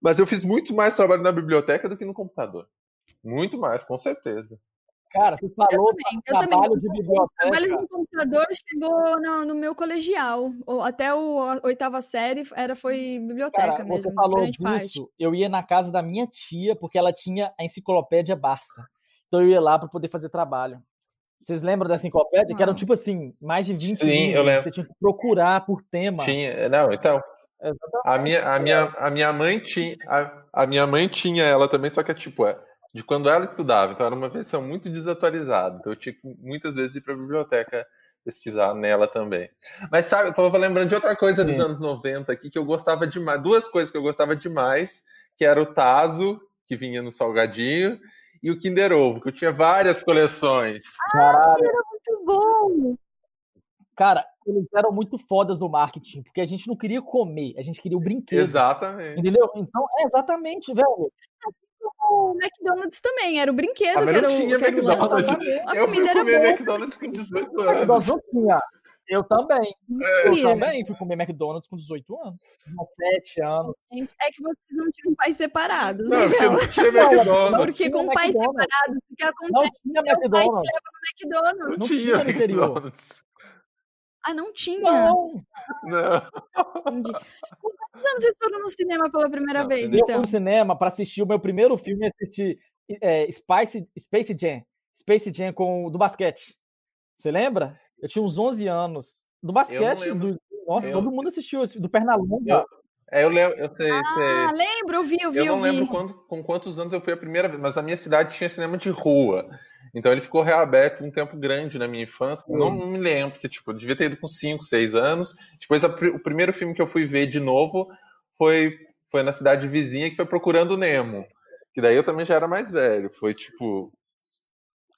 Mas eu fiz muito mais trabalho na biblioteca do que no computador. Muito mais, com certeza. Cara, você falou Eu também, eu trabalho também. de O biblioteca. trabalho no computador chegou no, no meu colegial. O- Até o, a oitava série era, foi biblioteca Cara, mesmo, você falou grande parte. disso, eu ia na casa da minha tia, porque ela tinha a enciclopédia Barça. Então eu ia lá para poder fazer trabalho. Vocês lembram dessa enciclopédia? Que eram Uau. tipo assim, mais de 20 Sim, eu livros. lembro. Você tinha que procurar por tema. Tinha, não, então, Exatamente. a minha, a minha, a minha mãe tinha, a, a minha mãe tinha ela também, só que é tipo, é, de quando ela estudava, então era uma versão muito desatualizada. Então eu tinha que muitas vezes ir para a biblioteca pesquisar nela também. Mas sabe, eu tava lembrando de outra coisa dos Sim. anos 90 aqui que eu gostava demais, duas coisas que eu gostava demais, que era o Tazo, que vinha no salgadinho, e o Kinder Ovo, que eu tinha várias coleções. Caralho. Muito bom! Cara, eles eram muito fodas no marketing, porque a gente não queria comer, a gente queria o brinquedo. Exatamente. Entendeu? Então, é exatamente, velho. O McDonald's também, era o brinquedo Ah, que era não o, tinha que era o McDonald's. A Eu fui comida era comer boa. McDonald's com 18 anos. McDonald's não tinha. Eu também. Eu Mentira. também fui comer McDonald's com 18 anos. 17 anos. É que vocês não tinham pais separados. Não, porque aquela. não tinha Não, McDonald's. Porque tinha com pais separados, o que Não acontece? tinha pai te McDonald's. leva no McDonald's. Não Não tinha tinha no interior. Ah, não tinha. Não. Não. Entendi. Com quantos anos vocês foram no cinema pela primeira Não, vez, cinema- Eu fui então? no cinema para assistir o meu primeiro filme, assistir é, Spice, Space Jam. Space Jam com, do basquete. Você lembra? Eu tinha uns 11 anos. Do basquete, do, nossa, Eu- todo mundo assistiu do Pernalonga. Eu- É, eu lembro, eu sei, Ah, sei. lembro, eu vi, eu vi, Eu não vi. lembro quando- com quantos anos eu fui a primeira vez, mas na minha cidade tinha cinema de rua. Então ele ficou reaberto um tempo grande na minha infância. Eu Não, não me lembro, porque tipo, eu devia ter ido com 5, 6 anos. Depois a o primeiro filme que eu fui ver de novo foi, foi na cidade vizinha, que foi Procurando Nemo. Que daí eu também já era mais velho. Foi tipo.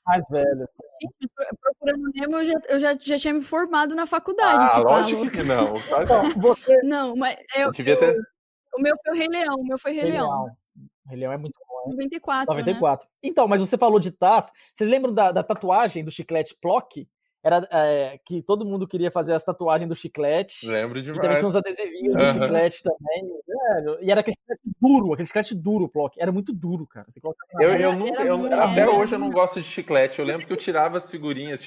Mais velho. Gente, mas pro- procurando Nemo, eu, já, eu já, já tinha me formado na faculdade, Ah, lógico que não. Então, você. Não, mas eu, Eu ter. o meu foi o Rei Leão, o meu foi Rei, Rei Leão. Leão. Rei Leão é muito bom. 94, 94. Então, mas você falou de Taz. Vocês lembram da, da tatuagem do chiclete Plock? Era é, que todo mundo queria fazer as tatuagens do chiclete. Lembro E também demais. tinha uns adesivinhos do chiclete também. velho. E era aquele chiclete duro, aquele chiclete duro, Plock. Era muito duro, cara. Você colocava na Eu, eu nunca, eu- até hoje eu não gosto de chiclete. Eu lembro que eu tirava as figurinhas,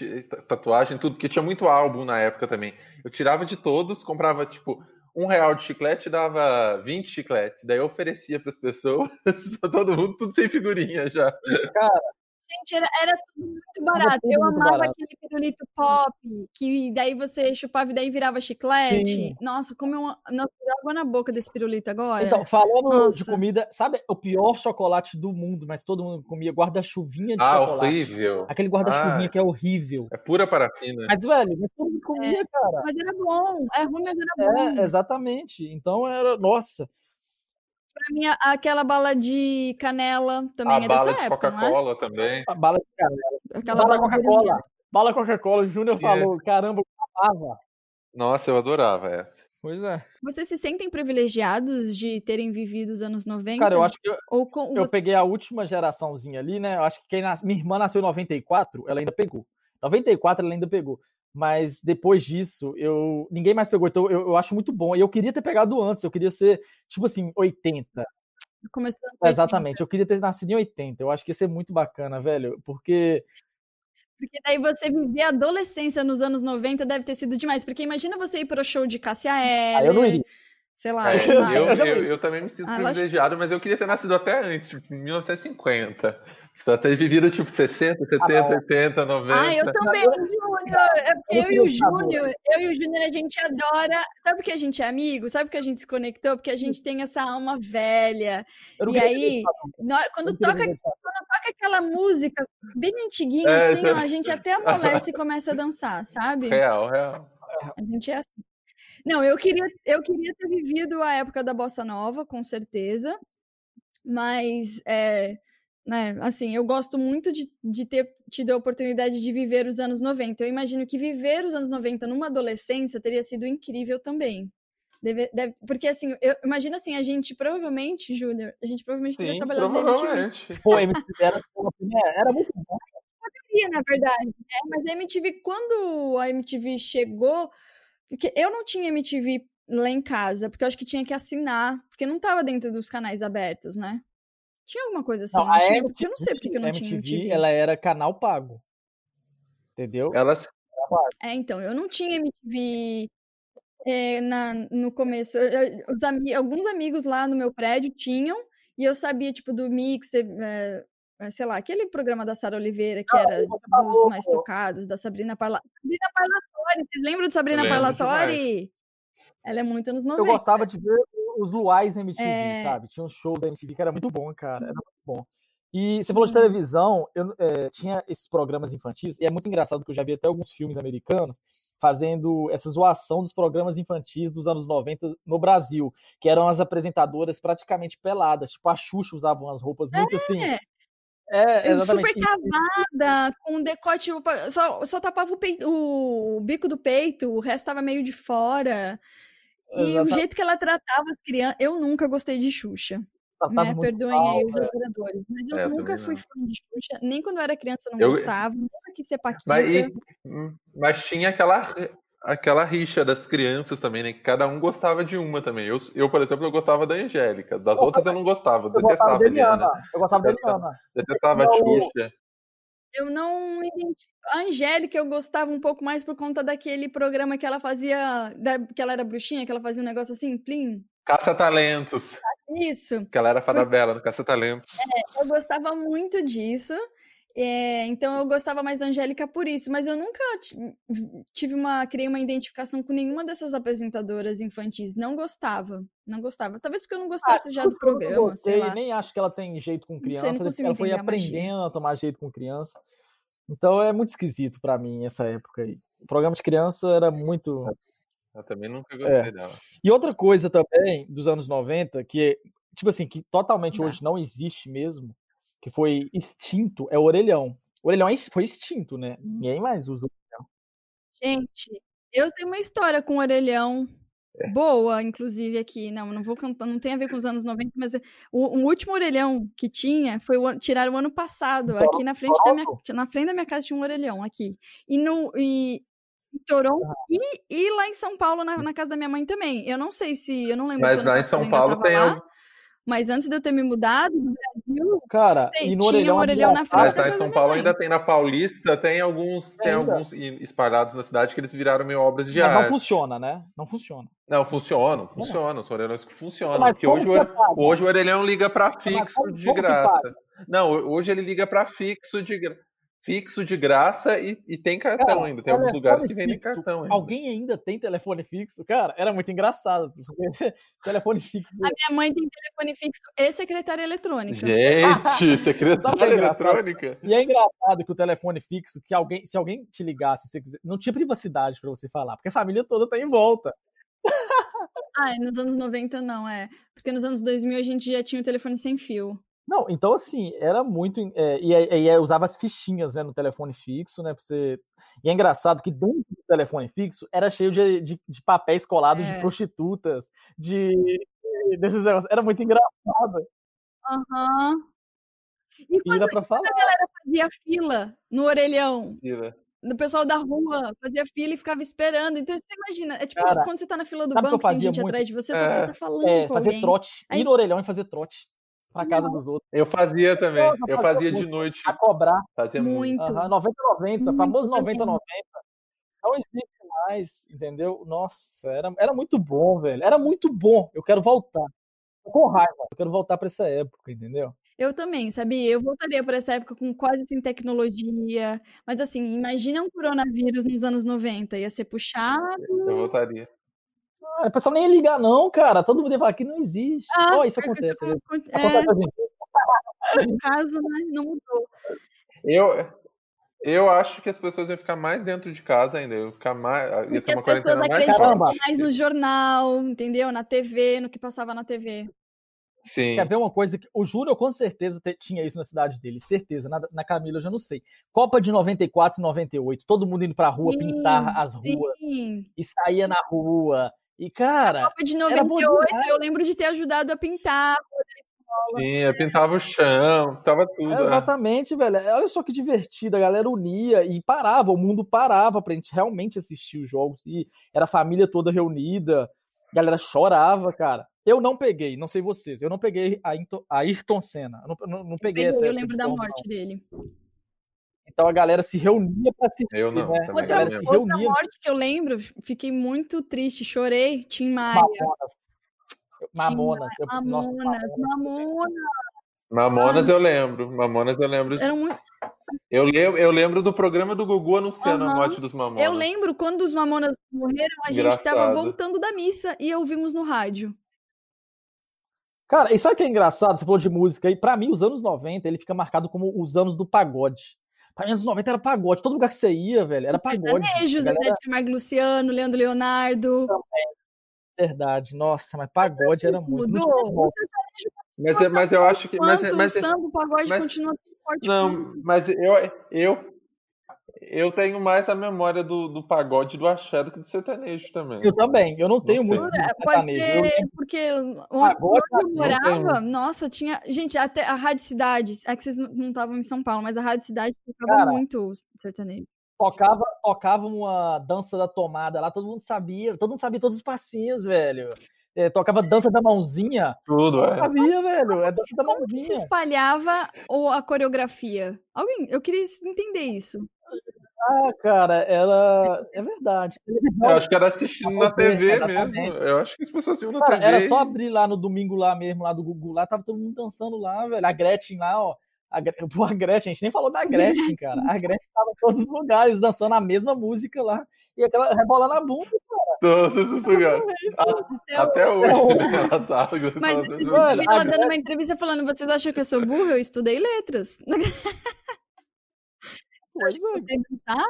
tatuagem, tudo, porque tinha muito álbum na época também. Eu tirava de todos, comprava tipo um real de chiclete e dava 20 chicletes. Daí eu oferecia para as pessoas, todo mundo, tudo sem figurinha já. Gente, era, era tudo muito barato. tudo eu muito amava barato. aquele pirulito pop, que daí você chupava e daí virava chiclete. Sim. Nossa, como eu. Nossa, deu água na boca desse pirulito agora. Então, falando de Nossa. comida, sabe o pior chocolate do mundo, mas todo mundo comia guarda-chuvinha de Ah, chocolate. horrível. Aquele guarda-chuvinha Ah. que é horrível. É pura parafina. Mas, velho, mas todo mundo comia, cara. Mas era bom. É ruim, mas era bom. É, exatamente. Então era, nossa. Pra mim, aquela bala de canela também A é bala dessa de é? Coca-Cola também. A bala de cara. Aquela Bala Coca-Cola. Bala Coca-Cola. O Júnior falou, caramba, eu amava. Nossa, eu adorava essa. Pois é. Vocês se sentem privilegiados de terem vivido os anos 90? Cara, eu acho que eu, Ou com, eu você- peguei a última geraçãozinha ali, né? Eu acho que quem nas... minha irmã nasceu em 94, ela ainda pegou. 94 ela ainda pegou. Mas depois disso, eu ninguém mais pegou. Então eu, eu acho muito bom. E eu queria ter pegado antes. Eu queria ser, tipo assim, 80. começou nos 80, Exatamente. Eu queria ter nascido em 80. Eu acho que ia ser muito bacana, velho. Porque. Porque daí você viver a adolescência nos anos 90 deve ter sido demais. Porque imagina você ir pro show de Cássia Ah, eu não iria. Sei lá. É, eu, Eu eu, também me sinto Ah, privilegiado, mas eu queria ter nascido até antes, tipo, em 1950. Pra ter vivido, tipo, 60, 70, não. 80, 90. Ah, eu também, Eu eu e o lutador. Júnior, eu e o Júnior, a gente adora. Sabe por que a gente é amigo? Sabe por que a gente se conectou? Porque a gente tem essa alma velha. E aí, na quando toca, ter toca aquela música bem antiguinha, É, assim, ó, a gente até amolece e começa a dançar, sabe? Real, real. A gente é assim. Não, eu queria, eu queria ter vivido a época da Bossa Nova, com certeza. Mas, é, né, assim, eu gosto muito de, de ter tido a oportunidade de viver os anos 90. Eu imagino que viver os anos 90 numa adolescência teria sido incrível também. Deve, deve- porque, assim, eu imagino assim, a gente provavelmente, Júnior, a gente provavelmente teria trabalhado na MTV. provavelmente. Pô, MC era, era muito bom. via, na verdade, né? Mas a MTV, quando a MTV chegou, porque eu não tinha MTV lá em casa, porque eu acho que tinha que assinar, porque não tava dentro dos canais abertos, né? Tinha alguma coisa assim, Não, não, a tinha, MTV, porque eu não sei porque que eu não MTV, tinha MTV. ela era canal pago. Entendeu? Ela É, então, eu não tinha MTV é, na, no começo. Eu- eu- alguns amigos lá no meu prédio tinham, e eu sabia, tipo, do Mix, é, é, sei lá, aquele programa da Sara Oliveira, que Não, era você dos falou, mais tocados, da Sabrina Parla... Sabrina Parlatori, vocês lembram de Sabrina Parlatori? Ela é muito anos 90. Eu gostava de ver os Luais MTV, É. sabe? Tinha uns shows da MTV que era muito bom, cara. Era muito bom. E você falou de Uhum. televisão, eu, eh, tinha esses programas infantis, e é muito engraçado porque eu já vi até alguns filmes americanos fazendo essa zoação dos programas infantis dos anos 90 no Brasil, que eram as apresentadoras praticamente peladas, tipo a Xuxa usava umas roupas muito assim. É, Eu exatamente. super cavada, com um decote, só, só tapava o, peito- o bico do peito, o resto tava meio de fora. E o jeito que ela tratava as crianças, eu nunca gostei de Xuxa, né? Perdoem mal, aí os velho. adoradores, mas eu É, nunca fui fã de Xuxa, nem quando eu era criança eu não Eu- gostava, nunca quis ser Paquita. Mas, e- mas tinha aquela, aquela rixa das crianças também, né? Que cada um gostava de uma também. Eu, eu por exemplo, eu gostava da Angélica. Das Eu outras eu não gostava. Eu detestava a Eliana. Eu gostava da Detestava. Eliana. Detestava a Não, Xuxa. Eu não identifico. A Angélica eu gostava um pouco mais por conta daquele programa que ela fazia, da- que ela era bruxinha, que ela fazia um negócio assim, plim. Caça-talentos. Isso. Que ela era fada bela no Caça-talentos. Eu gostava muito disso. É, então eu gostava mais da Angélica por isso, mas eu nunca ti- tive uma, criei uma identificação com nenhuma dessas apresentadoras infantis. Não gostava, não gostava. Talvez porque eu não gostasse já do Eu não programa, sei gostei, lá. nem acho que ela tem jeito com sei, não criança. consigo ela foi magia. aprendendo a tomar jeito com criança. Então é muito esquisito pra mim essa época aí. O programa de criança era muito. Eu também nunca gostei É. dela. E outra coisa também dos anos 90, que, tipo assim, que totalmente Tá. hoje não existe mesmo, que foi extinto, é o orelhão. O orelhão é foi extinto, né? Ninguém mais usa. Gente, eu tenho uma história com o orelhão. É. Boa, inclusive, aqui. Não, não vou cantar, não tem a ver com os anos 90, mas o, o último orelhão que tinha foi o, tiraram o ano passado. Aqui na frente da minha, na frente da minha casa tinha um orelhão aqui. E no e, em Toronto e, e lá em São Paulo, na, na casa da minha mãe também. Eu não sei se. Eu não lembro Mas o lá em São Paulo tem lá, Mas antes de eu ter me mudado no Brasil, Cara, Tem- e no tinha um orelhão, orelhão na frente Mas lá em São Paulo ainda tem na Paulista, tem alguns, tem Ainda. alguns espalhados na cidade que eles viraram meio obras de Mas não arte. funciona, né? Não funciona. Não, funcionam, funcionam, são orelhões que funcionam. Mas Porque hoje, que o paga? hoje o orelhão liga para fixo de graça. Não, hoje ele liga para fixo de gra- fixo de graça e, e tem cartão Cara, ainda. Tem alguns lugares que vendem cartão ainda. Alguém ainda tem telefone fixo? Cara, era muito engraçado. telefone fixo. A minha mãe tem telefone fixo e secretária eletrônica. Gente, é secretária eletrônica. E é engraçado que o telefone fixo, que alguém, se alguém te ligasse, se você quiser- não tinha privacidade pra você falar, porque a família toda tá em volta. Ah, nos anos 90 não, é. Porque nos anos 2000 a gente já tinha o telefone sem fio. Não, então assim, era muito. é, e aí usava as fichinhas né, no telefone fixo, né? Pra você... E é engraçado que dentro do telefone fixo era cheio de, de, de papéis colados de É. prostitutas, de. desses negócios. Era muito engraçado. Aham. E E quando pra falar. a galera fazia fila no orelhão, Mentira. do pessoal da rua, fazia fila e ficava esperando. Então você imagina, é tipo Cara, quando você tá na fila do banco, tem gente muito? atrás de você, só que É. você tá falando É, com fazer alguém. trote. Aí- Ir no orelhão e fazer trote. Pra casa dos outros. Eu fazia também. Nossa, Eu fazia fazia de muito. noite. A cobrar. Fazia muito. Muito. Aham, 90-90, Muito famoso também. 90-90. Não existe mais, entendeu? Nossa, era, era muito bom, velho. Era muito bom. Eu quero voltar. Tô com raiva. Eu quero voltar pra essa época, entendeu? Eu também, sabia? Eu voltaria para essa época com quase sem tecnologia. Mas assim, imagina um coronavírus nos anos 90. Ia ser puxado. Eu voltaria. Ah, o pessoal nem ia ligar, não, cara. Todo mundo ia falar que não existe. Ah, Ó, isso porque acontece. con- Acontece É, no caso, né, não mudou. Eu, eu acho que as pessoas iam ficar mais dentro de casa ainda. Iam ficar mais. Ia ter uma as pessoas mais acreditam forte. mais no jornal, entendeu? Na TV, no que passava na TV. Sim. Quer ver uma coisa que o Júnior com certeza te- tinha isso na cidade dele, certeza. Na, na Camila eu já não sei. Copa de 94 e 98, todo mundo indo pra rua Sim, pintar as ruas Sim. e saía na rua. E cara, Copa de era bom 98, demais. eu lembro de ter ajudado a pintar a rua da Tinha, pintava o chão, pintava tudo. É. Exatamente, velho. Olha só que divertido, a galera unia e parava, o mundo parava pra gente realmente assistir os jogos. E era a família toda reunida, a galera chorava, cara. Eu não peguei, não sei vocês, eu não peguei a, a Ayrton Senna. Eu não, não, não peguei, eu essa. Eu lembro da morte não. dele. Então a galera se reunia para assistir. Eu não. Né? Outra, outra morte que eu lembro, fiquei muito triste, chorei. Tim Maia. Mamonas. Mamonas. Mamonas, Mamonas. Mamonas eu lembro. Mamonas eu lembro. Eram muito... eu, lembro, eu lembro do programa do Gugu anunciando uhum. a morte dos Mamonas. Eu lembro quando os Mamonas morreram, a Engraçado. gente estava voltando da missa e ouvimos no rádio. Cara, e sabe o que é engraçado? Você falou de música aí. Pra mim, os anos 90, ele fica marcado como os anos do pagode. Pra mim, anos 90 era pagode. Todo lugar que você ia, velho, era pagode. Sertanejos, galera... Zé de Camargo Luciano, Leandro Leonardo. Também. Verdade. Nossa, mas pagode era muito. Mudou. Mas, mas eu acho que. Mas, mas, o samba, o pagode mas, continua forte. Não, mas eu, eu, eu tenho mais a memória do, do pagode do axé do que do sertanejo também. Eu também, eu não tenho não muito. Pode ser, eu... porque onde eu morava, nossa, tinha. Gente, até a Rádio Cidade, é que vocês não estavam em São Paulo, mas a Rádio Cidade tocava muito sertanejo. Tocava, tocava uma dança da tomada lá, todo mundo sabia, todo mundo sabia todos os passinhos, velho. É, tocava dança da mãozinha. Tudo, é. Sabia, velho. É dança da Como mãozinha. se espalhava ou a coreografia? Alguém, eu queria entender isso. Ah, cara, ela. É verdade. Eu acho que era assistindo na TV Exatamente. mesmo. Eu acho que as pessoas assistiam na cara, TV. Era só abrir lá no domingo lá mesmo, lá do Google, lá tava todo mundo dançando lá, velho. A Gretchen lá, ó. A, pô, a Gretchen, a gente nem falou da Gretchen, cara. A Gretchen tava em todos os lugares, dançando a mesma música lá. E aquela rebolando a bunda, cara. Todos os lugares. Até, até hoje. Ela tá, Mas mano, ela dando uma entrevista falando: vocês acham que eu sou burro? Eu estudei letras. Pois é. pensar.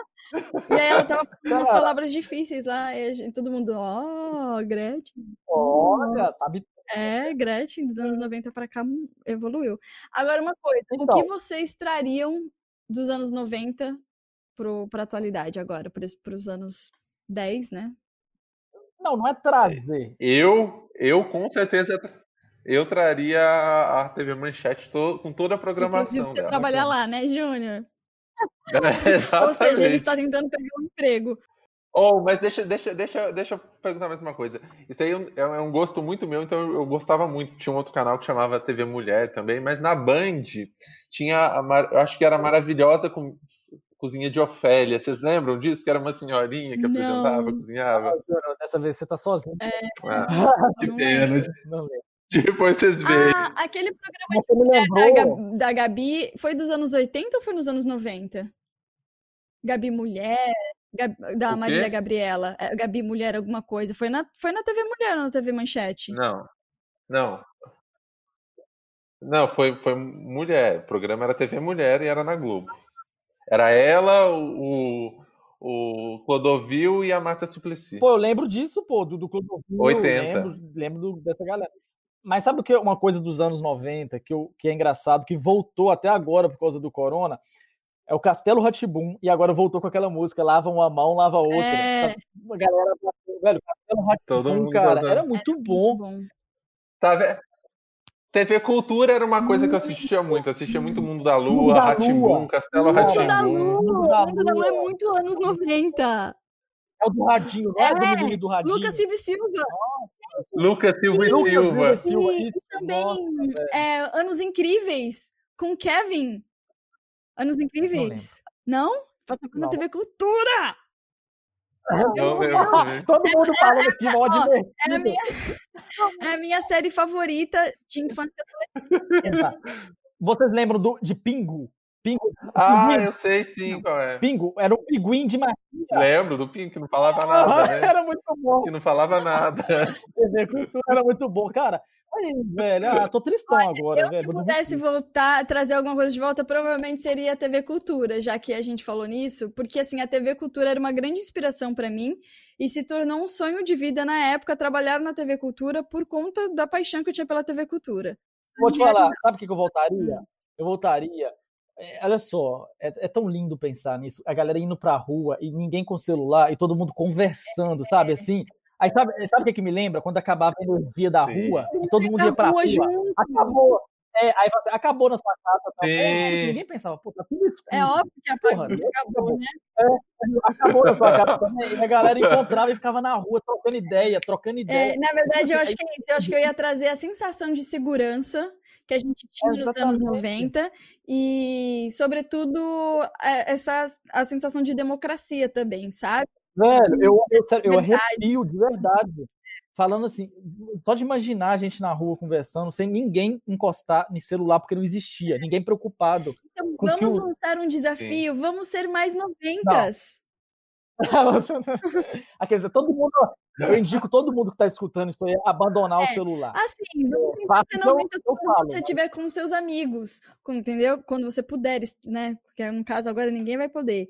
E aí ela tava falando umas palavras difíceis lá, e gente, todo mundo, ó, oh, Gretchen. Olha, sabe é, Gretchen, dos anos 90 para cá, evoluiu. Agora, uma coisa, então, o que então vocês trariam dos anos 90 para a atualidade agora, para os anos 10, né? Não, não é trazer. Eu, eu com certeza, eu traria a TV Manchete to, com toda a programação Inclusive, você dela. trabalhar lá, né, Júnior? É, Ou seja, ele está tentando pegar um emprego. Oh, mas deixa, deixa, deixa, deixa eu perguntar mais uma coisa. Isso aí é, é um gosto muito meu, então eu gostava muito. Tinha um outro canal que chamava TV Mulher também, mas na Band tinha, a, eu acho que era maravilhosa com Cozinha de Ofélia. Vocês lembram disso? Que era uma senhorinha que apresentava, não. cozinhava. Dessa vez você tá sozinho. É. Ah, que pena. Não Depois vocês veem. Ah, aquele programa de da, da Gabi foi dos anos 80 ou foi nos anos 90? Gabi Mulher da Marília Gabriela, é, Gabi Mulher, alguma coisa. Foi na, foi na TV Mulher ou na TV Manchete? Não, não. Não, foi, foi Mulher. O programa era TV Mulher e era na Globo. Era ela, o, o Clodovil e a Marta Suplicy. Pô, eu lembro disso, pô, do, do Clodovil. 80. Lembro, lembro do, dessa galera. Mas sabe o que uma coisa dos anos 90 que, eu, que é engraçado, que voltou até agora por causa do corona? É o Castelo Ratibum e agora voltou com aquela música Lava uma mão, lava outra. É... A galera, velho, Castelo Ratibum, cara, era muito bom. bom. Tá vendo? TV Cultura era uma coisa que eu assistia muito. Eu assistia muito Mundo da Lua, Ratimbum, Castelo Ratimbum. Mundo da Lua, Mundo da Lua é muito anos 90. É o do Radinho, não é, é do menino do Radinho? Lucas Silva Silva. Lucas Silva e Silva. Silva. E também Nossa, é, Anos Incríveis, com Kevin. Anos Incríveis? Não? não? Passava na TV Cultura! Não, Todo mundo falando aqui, mal de é, a minha, é a minha série favorita de infância Vocês lembram do, de Pingu? Pingu. Ah, Pinguim. eu sei sim qual é. Pingu, era o pinguim de magia. Lembro do Pingu, que não falava nada, né? Era muito bom. Que não falava nada. TV Cultura era muito bom. Cara, Aí, velho, ah, tô tristão Olha, agora, eu, velho. Se pudesse voltar, trazer alguma coisa de volta, provavelmente seria a TV Cultura, já que a gente falou nisso, porque assim, a TV Cultura era uma grande inspiração para mim e se tornou um sonho de vida na época trabalhar na TV Cultura por conta da paixão que eu tinha pela TV Cultura. Vou te falar, sabe o que eu voltaria? Hum. Eu voltaria. É, olha só, é, é, tão lindo pensar nisso. A galera indo pra rua e ninguém com celular e todo mundo conversando, sabe? Assim, Aí sabe, sabe o que, que me lembra? Quando acabava a energia da rua e todo mundo ia pra rua. rua. Acabou. É, aí acabou na sua casa. Tá. Tipo assim, ninguém pensava, pô, tá tudo escuro. É óbvio que a Porra, pandemia acabou, né? Acabou na sua casa também. E a galera encontrava e ficava na rua trocando ideia, trocando ideia. É, na verdade, eu assim, acho que é isso. Eu acho que eu ia trazer a sensação de segurança que a gente tinha nos anos Exatamente. 90 e, sobretudo, é, essa a sensação de democracia também, sabe? Velho, eu, eu, eu arrepio de verdade. Falando assim, só de imaginar a gente na rua conversando, sem ninguém encostar em celular, porque não existia, ninguém preocupado. Então, vamos o- lançar um desafio, vamos ser mais noventas. Aqueles, todo mundo, eu indico todo mundo que está escutando isso aí a abandonar É. o celular. Assim, vamos tentar Faço ser o que eu- noventas eu quando falo, você né? estiver com seus amigos, entendeu? Quando você puder, né? Porque no caso agora ninguém vai poder.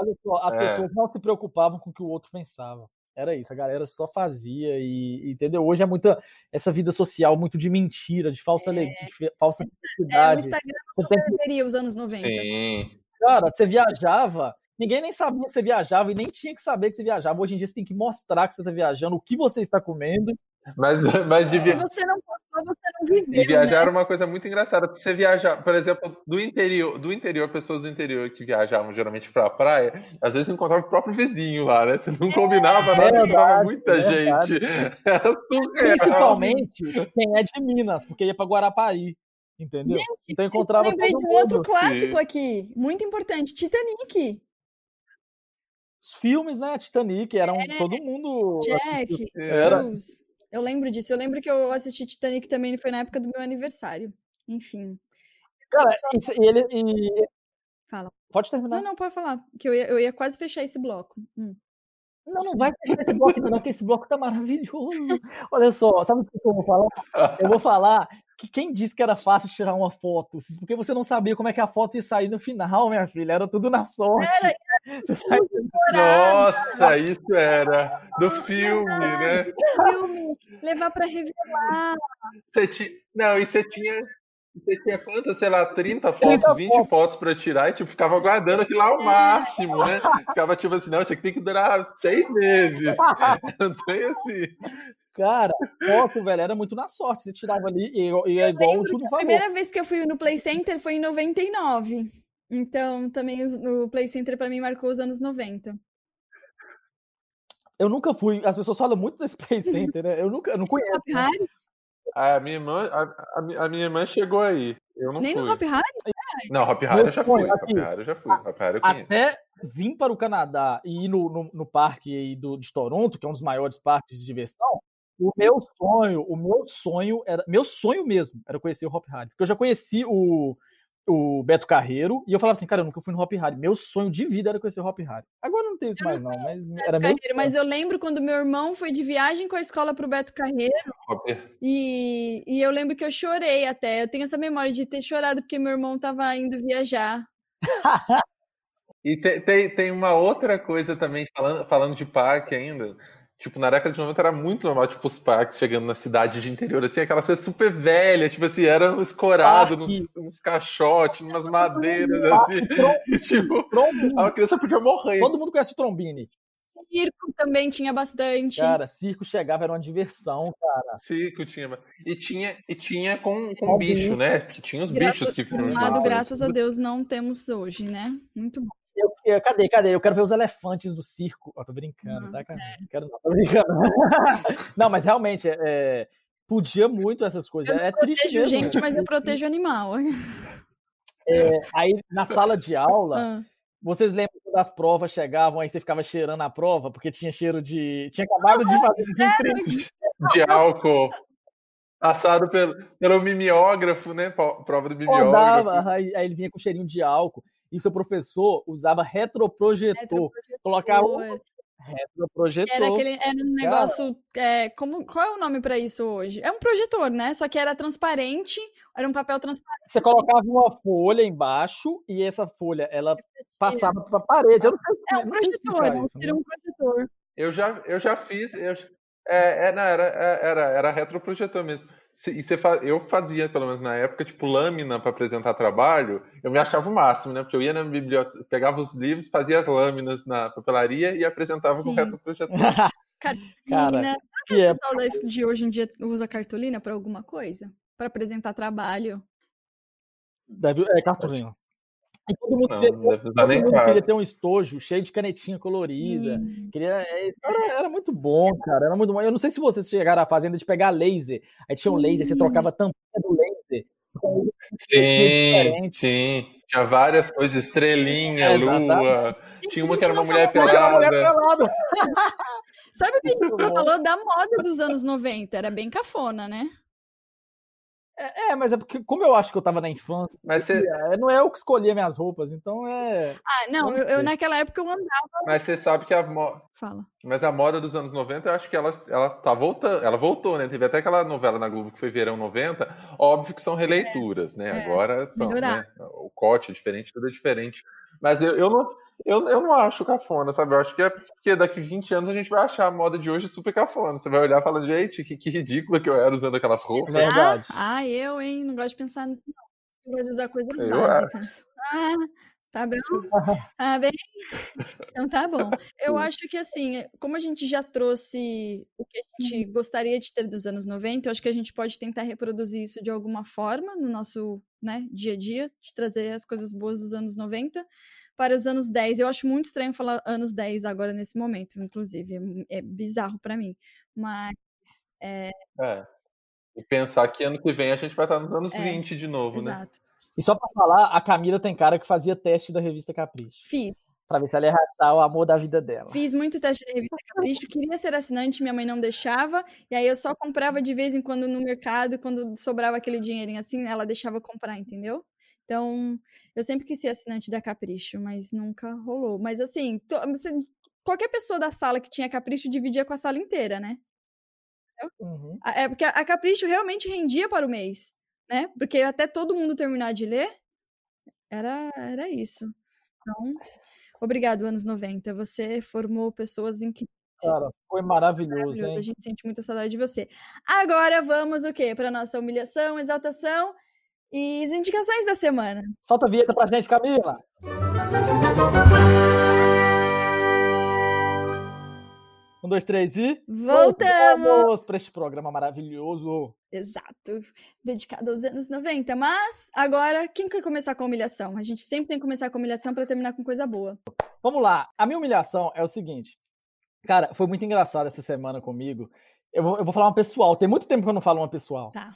Olha só, as É. pessoas não se preocupavam com o que o outro pensava. Era isso, a galera só fazia e, entendeu? Hoje é muita essa vida social muito de mentira, de falsa alegria, de falsa É, o felicidade. Instagram Você tem os anos 90. Sim. Cara, você viajava, ninguém nem sabia que você viajava e nem tinha que saber que você viajava. Hoje em dia você tem que mostrar que você está viajando, o que você está comendo. Mas, mas de, Se você não postou, você não viveu. de viajar né? era uma coisa muito engraçada. Porque você viajar, por exemplo, do interior, do interior, pessoas do interior que viajavam geralmente pra praia, às vezes encontrava o próprio vizinho lá, né? Você não combinava nada, verdade, encontrava muita é gente. Era surreal. Principalmente quem é de Minas, porque ia para Guarapari. Entendeu? então Eu encontrava lembrei todo de um outro clássico Sim. aqui, muito importante, Titanic. Os filmes, né? Titanic, eram É. todo mundo. Jack, Era. Rose. Eu lembro disso. Eu lembro que eu assisti Titanic também, foi na época do meu aniversário. Enfim. Cara, isso- e ele. e- Fala. Pode terminar. Não, não, pode falar. Que eu ia, eu ia quase fechar esse bloco. Hum. Não, não vai fechar esse bloco não, porque esse bloco tá maravilhoso. Olha só, sabe o que eu vou falar? Eu vou falar que quem disse que era fácil tirar uma foto, porque você não sabia como é que a foto ia sair no final, minha filha, era tudo na sorte. Você tá Nossa, isso era do filme, né? Filme, levar pra revelar. Você ti... Não, e você tinha. Você tinha quantas, sei lá, 30 fotos, 30 20 fotos. fotos pra tirar e tipo, ficava guardando aquilo lá ao máximo, né? Ficava tipo assim, não, isso aqui tem que durar seis meses. Não tem assim. Cara, foto, velho, era muito na sorte. Você tirava ali e, e é igual o Júlio A falou. primeira vez que eu fui no Play Center foi em 99. Então, também o Play Center pra mim marcou os anos 90. Eu nunca fui. As pessoas falam muito desse Play Center, né? Eu nunca, eu não conheço. Hop Harry? A minha irmã, a, a mi- a minha irmã chegou aí. Eu não Nem fui. no Hop Harry? Não, Hop Harry eu já fui. Hop. Harry eu já fui. Hop Harry eu conheço. Até vir para o Canadá e ir no, no, no parque aí do, de Toronto, que é um dos maiores parques de diversão, o meu sonho, o meu sonho era. Meu sonho mesmo era conhecer o Hop Harry. Porque eu já conheci o, o Beto Carreiro e eu falava assim, cara, eu nunca fui no Hop Harry. Meu sonho de vida era conhecer o Hop Harry. Agora não tem isso mais, não mas era meu. Carreiro, mas eu lembro quando meu irmão foi de viagem com a escola pro Beto Carreiro e, e eu lembro que eu chorei até. Eu tenho essa memória de ter chorado porque meu irmão tava indo viajar. E te- tem, tem uma outra coisa também, falando, falando de parque ainda. Tipo, na década de 90 era muito normal, tipo, os parques chegando na cidade de interior, assim, aquelas coisas super velhas, tipo assim, eram escorados Parque. nos, nos caixotes, umas madeiras, assim. E, tipo, Trombini. a criança podia morrer. Todo mundo conhece o Trombini. Circo também tinha bastante. Cara, circo chegava, era uma diversão, cara. Circo tinha. E tinha, e tinha com, com bicho, né? Porque tinha os Gra- bichos que vinham lado, graças a Deus, não temos hoje, né? Muito bom. Eu, cadê, cadê? Eu quero ver os elefantes do circo. Ó, tô brincando, Não, tá, cara? Não quero não, tô brincando. não, mas realmente, é, é, podia muito essas coisas. Eu é triste protejo mesmo. gente, mas eu protejo animal. É, aí, na sala de aula, Ah, vocês lembram quando as provas chegavam, aí você ficava cheirando a prova, porque tinha cheiro de... Tinha acabado de fazer desemprego. De álcool. Passado pelo, pelo mimeógrafo, né? Prova do mimeógrafo. Rodava, aí, aí ele vinha com cheirinho de álcool. E seu professor usava retroprojetor. retroprojetor. Colocava um retroprojetor. Era aquele era um negócio. é, como, qual é o nome pra isso hoje? É um projetor, né? Só que era transparente, era um papel transparente. Você colocava uma folha embaixo e essa folha ela passava para a parede. Eu não sei, É um projetor, é isso, era né? um projetor. Eu já, eu já fiz. Eu, é, é, não, era, era, era retroprojetor mesmo. Se- E você fa- eu fazia, pelo menos na época, tipo, lâmina para apresentar trabalho. Eu me achava o máximo, né? Porque eu ia na biblioteca, pegava os livros, fazia as lâminas na papelaria e apresentava com Sim. retroprojetor. Cara, Cartolina. que é O pessoal da- de hoje em dia usa cartolina pra alguma coisa? para apresentar trabalho. Deve, é, cartolina. E todo mundo, Não, queria, não todo mundo queria ter um estojo cheio de canetinha colorida. Hum. Queria, é, era, era muito bom, cara. Era muito bom. Eu não sei se vocês chegaram à fazenda de pegar laser. Aí tinha um laser, você trocava a tampinha do laser. Sim, sim. Tinha várias coisas, estrelinha, É, lua. Tinha uma que era uma mulher pelada. Sabe o que a gente falou da moda dos anos 90? Era bem cafona, né? É, mas é porque, como eu acho que eu tava na infância, Mas você, é, não é eu que escolhia minhas roupas, então é. Ah, não, eu, eu naquela época eu andava. mas você sabe que a, mo- Fala. mas a moda dos anos 90, eu acho que ela, ela tá voltando. Ela voltou, né? Teve até aquela novela na Globo que foi Verão 90. Óbvio que são releituras, né? é, Agora são, né? O corte é diferente, tudo é diferente. Mas eu, eu não. Eu, eu não acho cafona, sabe? Eu acho que é porque daqui 20 anos a gente vai achar a moda de hoje super cafona. Você vai olhar e falar, gente, que, que ridícula que eu era usando aquelas roupas. Verdade. Ah, ah, eu, hein? Não gosto de pensar nisso, não. Eu gosto de usar coisas Eu básicas. Ah, tá bem? Tá bem? Então tá bom. Eu acho que assim, como a gente já trouxe o que a gente gostaria de ter dos anos 90, eu acho que a gente pode tentar reproduzir isso de alguma forma no nosso né, dia a dia, de trazer as coisas boas dos anos 90 para os anos 10. Eu acho muito estranho falar anos 10 agora nesse momento, inclusive. É, é bizarro para mim. Mas É. E pensar que ano que vem a gente vai estar nos anos É, 20 de novo, né? exato. E só pra falar, a Camila tem cara que fazia teste da revista Capricho. Fiz. Pra ver se ela ia rachar o amor da vida dela. Fiz muito teste da revista Capricho, queria ser assinante, minha mãe não deixava, e aí eu só comprava de vez em quando no mercado, quando sobrava aquele dinheirinho assim, ela deixava comprar, entendeu? Então, eu sempre quis ser assinante da Capricho, mas nunca rolou. Mas assim, to- qualquer pessoa da sala que tinha Capricho dividia com a sala inteira, né? Uhum. A- É porque a a Capricho realmente rendia para o mês, né? Porque até todo mundo terminar de ler, era, era isso. Então, obrigado, anos 90. Você formou pessoas incríveis. Cara, foi maravilhoso, Maravilhoso, a hein? gente sente muita saudade de você. Agora vamos o quê? Para nossa humilhação, exaltação e as indicações da semana. Solta a vinheta pra gente, Camila. Um, dois, três e. Voltamos! para este programa maravilhoso. Exato, dedicado aos anos 90. Mas agora, quem quer começar com a humilhação? A gente sempre tem que começar com a humilhação para terminar com coisa boa. Vamos lá. A minha humilhação é o seguinte. Cara, foi muito engraçado essa semana comigo. Eu vou, eu vou falar uma pessoal. Tem muito tempo que eu não falo uma pessoal. Tá.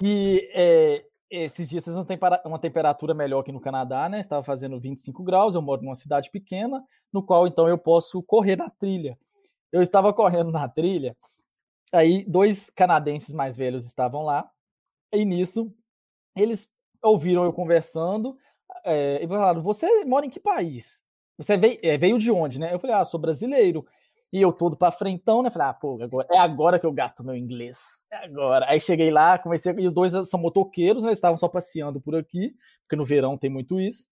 Que é, esses dias vocês para- uma temperatura melhor aqui no Canadá, né? Estava fazendo 25 graus. Eu moro numa cidade pequena, no qual então eu posso correr na trilha. Eu estava correndo na trilha. Aí dois canadenses mais velhos estavam lá. E nisso eles ouviram eu conversando é, e falaram: Você mora em que país? Você veio, é, veio de onde, né? Eu falei: Ah, sou brasileiro. E eu todo pra frentão, né? Falei: Ah, pô, agora, é agora que eu gasto meu inglês. É agora. Aí cheguei lá, comecei. E os dois são motoqueiros, né? Eles estavam só passeando por aqui, porque no verão tem muito isso.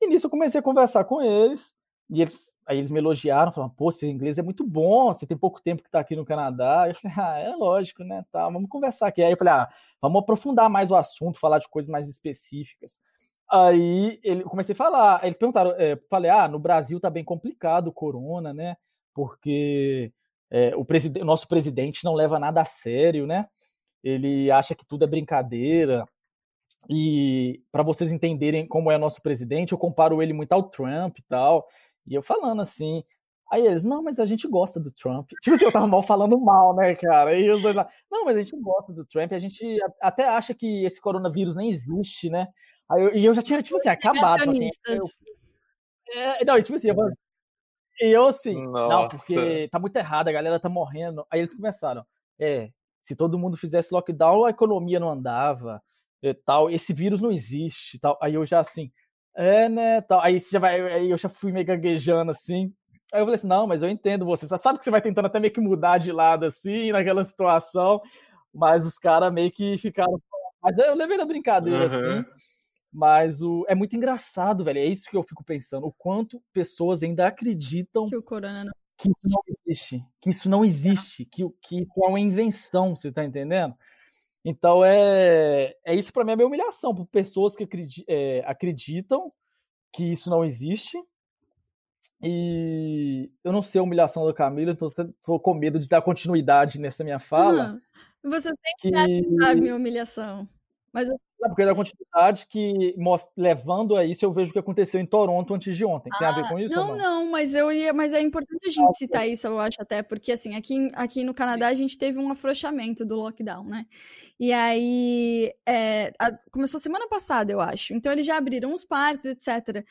E nisso eu comecei a conversar com eles. E eles, aí eles me elogiaram, falaram, pô, seu inglês é muito bom, você tem pouco tempo que tá aqui no Canadá. Eu falei, ah, é lógico, né? Tá, vamos conversar aqui. Aí eu falei, ah, vamos aprofundar mais o assunto, falar de coisas mais específicas. Aí ele eu comecei a falar, aí eles perguntaram, é, falei, ah, no Brasil tá bem complicado o corona, né? Porque é, o, nosso presidente não leva nada a sério, né? Ele acha que tudo é brincadeira. E para vocês entenderem como é nosso presidente, eu comparo ele muito ao Trump e tal. E eu falando assim. Aí eles, não, mas a gente gosta do Trump. Tipo assim, eu tava mal falando mal, né, cara? E os dois lá, não, mas a gente gosta do Trump, a gente até acha que esse coronavírus nem existe, né? Aí eu, e eu já tinha, tipo assim, acabado. Tipo assim, eu, é, não, tipo assim, assim- e eu assim, não, Nossa. porque tá muito errado, a galera tá morrendo. Aí eles começaram, é, se todo mundo fizesse lockdown, a economia não andava, e tal, esse vírus não existe, tal. Aí eu já assim, é, né, tal. Aí você já vai, aí eu já fui meio gaguejando assim. Aí eu falei assim, não, mas eu entendo você. Você sabe que você vai tentando até meio que mudar de lado assim, naquela situação, mas os caras meio que ficaram. Mas eu levei na brincadeira, Uhum. assim. Mas o... é muito engraçado, velho. É isso que eu fico pensando. O quanto pessoas ainda acreditam Que o corona não. que isso não existe. Que isso não existe. Que, que isso é uma invenção, você tá entendendo? Então é, é isso para mim é minha humilhação. Por pessoas que acredi- é, acreditam que isso não existe. E eu não sei a humilhação da Camila, então eu tô com medo de dar continuidade nessa minha fala. Ah, Você sempre que... sabe minha humilhação. Mas assim... Não, porque da continuidade que levando a isso, eu vejo o que aconteceu em Toronto antes de ontem. Tem ah, a ver ah, com isso? Não, não, não, mas eu ia, mas é importante a gente ah, citar isso, eu acho até, porque assim, aqui, aqui no Canadá a gente teve um afrouxamento do lockdown, né? E aí é, a, começou semana passada, eu acho. Então eles já abriram os parques, etc.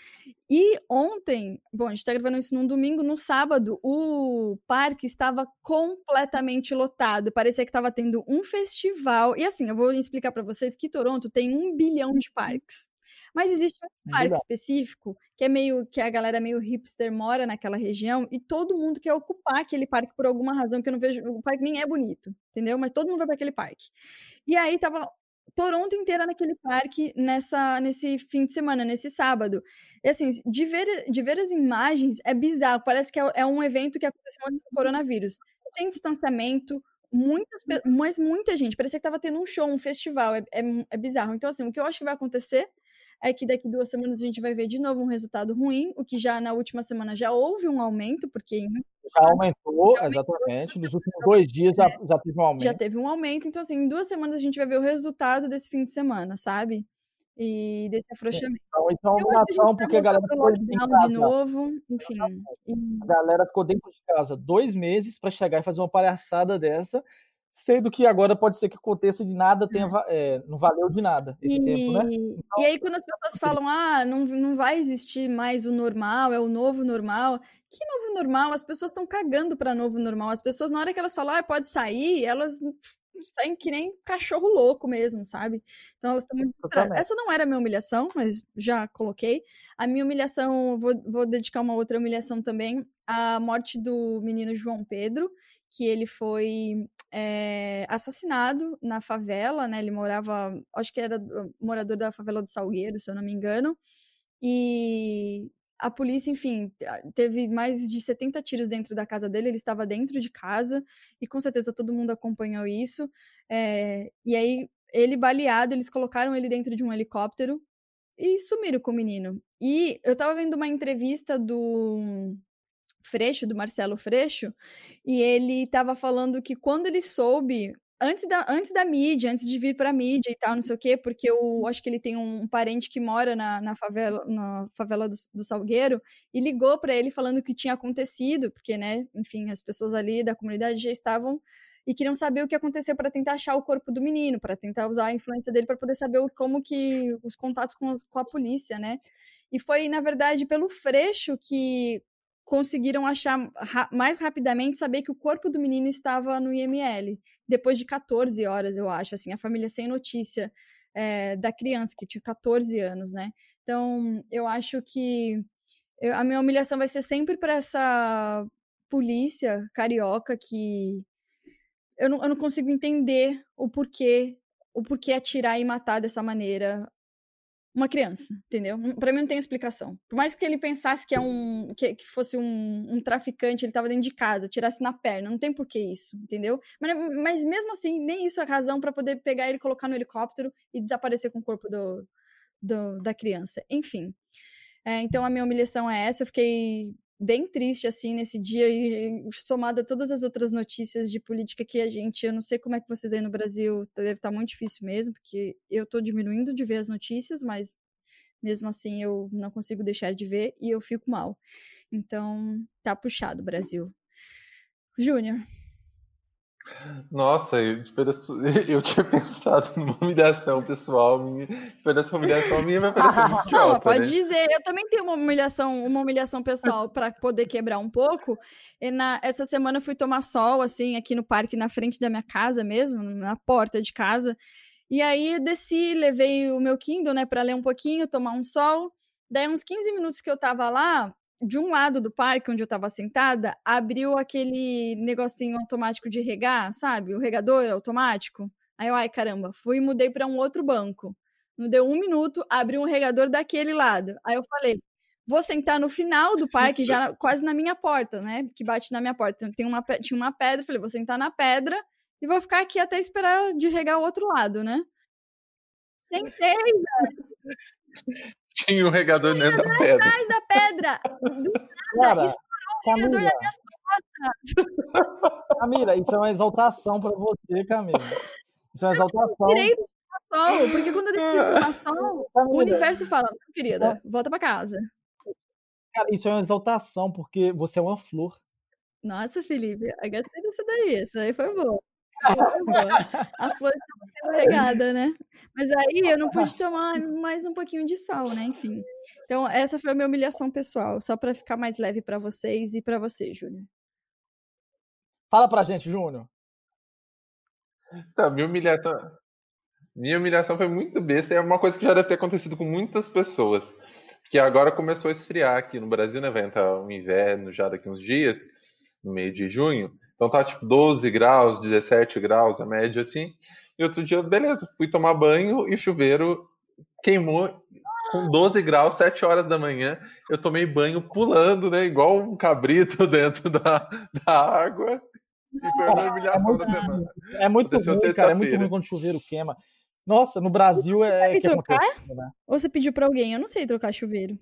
E ontem, bom, a gente tá gravando isso num domingo, no sábado, o parque estava completamente lotado. Parecia que estava tendo um festival. E assim, eu vou explicar para vocês que Toronto tem um bilhão de parques. Mas existe um é parque específico que é meio que a galera meio hipster mora naquela região e todo mundo quer ocupar aquele parque por alguma razão que eu não vejo. O parque nem é bonito, entendeu? Mas todo mundo vai para aquele parque. E aí tava Toronto inteira naquele parque nessa nesse fim de semana, nesse sábado. E assim, de ver, de ver as imagens é bizarro, parece que é, é um evento que aconteceu antes do coronavírus. Sem distanciamento, muitas, mas muita gente, parecia que tava tendo um show, um festival, é, é, é bizarro. Então assim, o que eu acho que vai acontecer é que daqui duas semanas a gente vai ver de novo um resultado ruim, o que já na última semana já houve um aumento, porque. Já aumentou, já aumentou exatamente. Nos últimos dois dias já, é, já teve um aumento. Já teve um aumento, então, assim, em duas semanas a gente vai ver o resultado desse fim de semana, sabe? E desse afrouxamento. Então, então nação, porque a galera ficou de, casa. de novo, enfim. A galera ficou dentro de casa dois meses para chegar e fazer uma palhaçada dessa sendo que agora pode ser que aconteça de nada tenha é, não valeu de nada esse e, tempo, né? Então, e aí quando as pessoas falam, ah, não, não vai existir mais o normal, é o novo normal. Que novo normal? As pessoas estão cagando para novo normal. As pessoas, na hora que elas falam, ah, pode sair, elas saem que nem cachorro louco mesmo, sabe? Então elas estão muito. Essa não era a minha humilhação, mas já coloquei. A minha humilhação, vou, vou dedicar uma outra humilhação também, a morte do menino João Pedro, que ele foi é, assassinado na favela, né? Ele morava, acho que era morador da favela do Salgueiro, se eu não me engano. E a polícia, enfim, teve mais de 70 tiros dentro da casa dele, ele estava dentro de casa, e com certeza todo mundo acompanhou isso. É, e aí, ele baleado, eles colocaram ele dentro de um helicóptero e sumiram com o menino. E eu tava vendo uma entrevista do Freixo, do Marcelo Freixo, e ele estava falando que quando ele soube, antes da, antes da mídia, antes de vir para a mídia e tal, não sei o quê, porque eu acho que ele tem um parente que mora na, na favela, na favela do, do Salgueiro, e ligou para ele falando o que tinha acontecido, porque, né, enfim, as pessoas ali da comunidade já estavam e queriam saber o que aconteceu para tentar achar o corpo do menino, para tentar usar a influência dele para poder saber como que os contatos com, com a polícia, né? E foi, na verdade, pelo Freixo que conseguiram achar ra mais rapidamente saber que o corpo do menino estava no IML, depois de 14 horas, eu acho, assim, a família sem notícia é, da criança, que tinha 14 anos, né? Então, eu acho que eu, a minha humilhação vai ser sempre para essa polícia carioca que eu não, eu não consigo entender o porquê, o porquê atirar e matar dessa maneira uma criança, entendeu? Para mim não tem explicação. Por mais que ele pensasse que é um que, que fosse um, um, traficante, ele estava dentro de casa, tirasse na perna, não tem por que isso, entendeu? Mas, mas mesmo assim, nem isso é razão para poder pegar ele, colocar no helicóptero e desaparecer com o corpo do, do da criança. Enfim. É, então a minha humilhação é essa. Eu fiquei bem triste assim nesse dia e somada a todas as outras notícias de política que a gente, eu não sei como é que vocês aí no Brasil, deve estar tá muito difícil mesmo, porque eu estou diminuindo de ver as notícias, mas mesmo assim eu não consigo deixar de ver e eu fico mal. Então, tá puxado, Brasil. Júnior. Nossa, eu, eu tinha pensado numa humilhação pessoal minha. Dessa humilhação minha vai parecer muito idiota, Não, pode né? dizer. Eu também tenho uma humilhação, uma humilhação pessoal para poder quebrar um pouco. E na, essa semana eu fui tomar sol, assim, aqui no parque, na frente da minha casa mesmo, na porta de casa. E aí desci, levei o meu Kindle, né, para ler um pouquinho, tomar um sol. Daí, uns 15 minutos que eu tava lá, de um lado do parque onde eu estava sentada, abriu aquele negocinho automático de regar, sabe? O regador automático. Aí eu, ai caramba, fui e mudei para um outro banco. Não deu um minuto, abriu um regador daquele lado. Aí eu falei, vou sentar no final do parque, já quase na minha porta, né? Que bate na minha porta. Tem uma, tinha uma pedra, falei, vou sentar na pedra e vou ficar aqui até esperar de regar o outro lado, né? Sentei, Tinha um regador dentro da pedra. atrás da pedra. Do nada, Cara, estourou o regador nas minhas Camila, isso é uma exaltação para você, Camila. Isso é uma exaltação. Direito sol, porque quando eu decido tomar sol, o universo fala, "Não, querida, volta pra casa. Cara, isso é uma exaltação, porque você é uma flor. Nossa, Felipe, eu gostei dessa daí. Essa daí foi boa. Foi. A flor estava sendo regada, né? Mas aí eu não pude tomar mais um pouquinho de sol, né? Enfim. Então, essa foi a minha humilhação pessoal, só pra ficar mais leve pra vocês e pra você, Júnior. Fala pra gente, Júnior. Tá, minha humilhação. Minha humilhação foi muito besta. É uma coisa que já deve ter acontecido com muitas pessoas. Porque agora começou a esfriar aqui no Brasil, né? Vai entrar o inverno já daqui uns dias, no meio de junho. Então tá tipo 12 graus, 17 graus, a média assim. E outro dia, beleza, fui tomar banho e o chuveiro queimou com 12 graus, 7 horas da manhã. Eu tomei banho pulando, né? Igual um cabrito dentro da, da água. E foi uma humilhação da semana. É muito Aconteceu ruim, cara. É muito ruim quando o chuveiro quema. Nossa, no Brasil Você é sabe que trocar? acontece, né? Ou você pediu pra alguém? Eu não sei trocar chuveiro.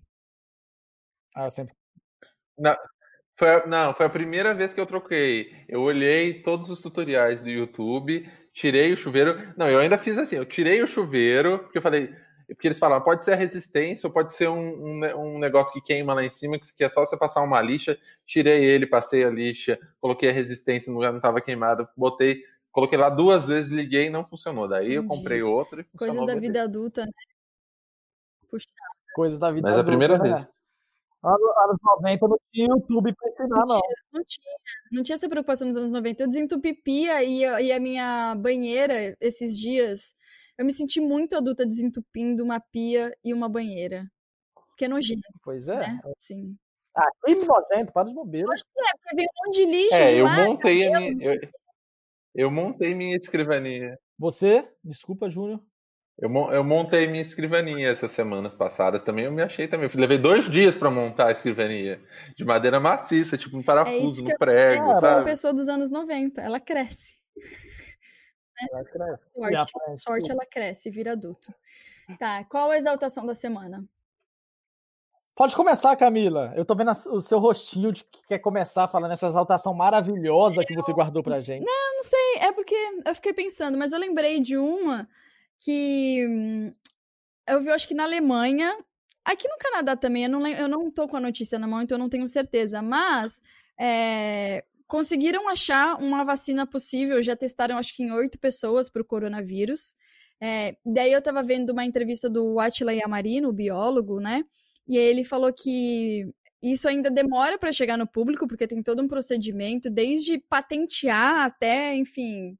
Ah, eu sempre. Não, foi, a- não, foi a primeira vez que eu troquei. Eu olhei todos os tutoriais do YouTube, tirei o chuveiro. Não, eu ainda fiz assim, eu tirei o chuveiro, porque eu falei, porque eles falaram, pode ser a resistência ou pode ser um, um, um negócio que queima lá em cima, que que é só você passar uma lixa. Tirei ele, passei a lixa, coloquei a resistência no lugar que não estava queimado, botei, coloquei lá duas vezes, liguei e não funcionou. Daí eu Entendi. comprei outro e Coisas funcionou da vida adulta, né? Puxa, Coisas da vida Mas a primeira adulta, né? vez. Anos, anos 90 não tinha YouTube pra ensinar, não. não tinha, não tinha essa preocupação nos anos 90. Eu desentupi pia e, a- e a minha banheira, esses dias, eu me senti muito adulta desentupindo uma pia e uma banheira. Que é nojento, Pois é. né? Sim. Ah, que nojento, para de bobeira. É, porque vem um monte de lixo É, de eu lá. montei a minha, eu, eu montei minha escrivaninha. Você, desculpa, Júnior. Eu, eu montei minha escrivaninha essas semanas passadas também. Eu me achei também. Eu levei dois dias para montar a escrivaninha. De madeira maciça, tipo um É parafuso isso que no eu prego, É, uma sabe? pessoa dos anos 90, ela cresce. Vai, cresce. Sorte, aparece sorte ela cresce, vira adulto. Tá, qual a exaltação da semana? Pode começar, Camila. Eu tô vendo a- o seu rostinho de que quer começar falando essa exaltação maravilhosa que você guardou pra gente. Eu não sei, é porque eu fiquei pensando, mas eu lembrei de uma que hum, eu vi, acho que na Alemanha, aqui no Canadá também, eu não, eu não tô com a notícia na mão, então eu não tenho certeza, mas é, conseguiram achar uma vacina possível, já testaram acho que em oito pessoas para o coronavírus. É, daí eu tava vendo uma entrevista do Attila Yamarino, o biólogo, né? E ele falou que isso ainda demora para chegar no público, porque tem todo um procedimento, desde patentear até, enfim,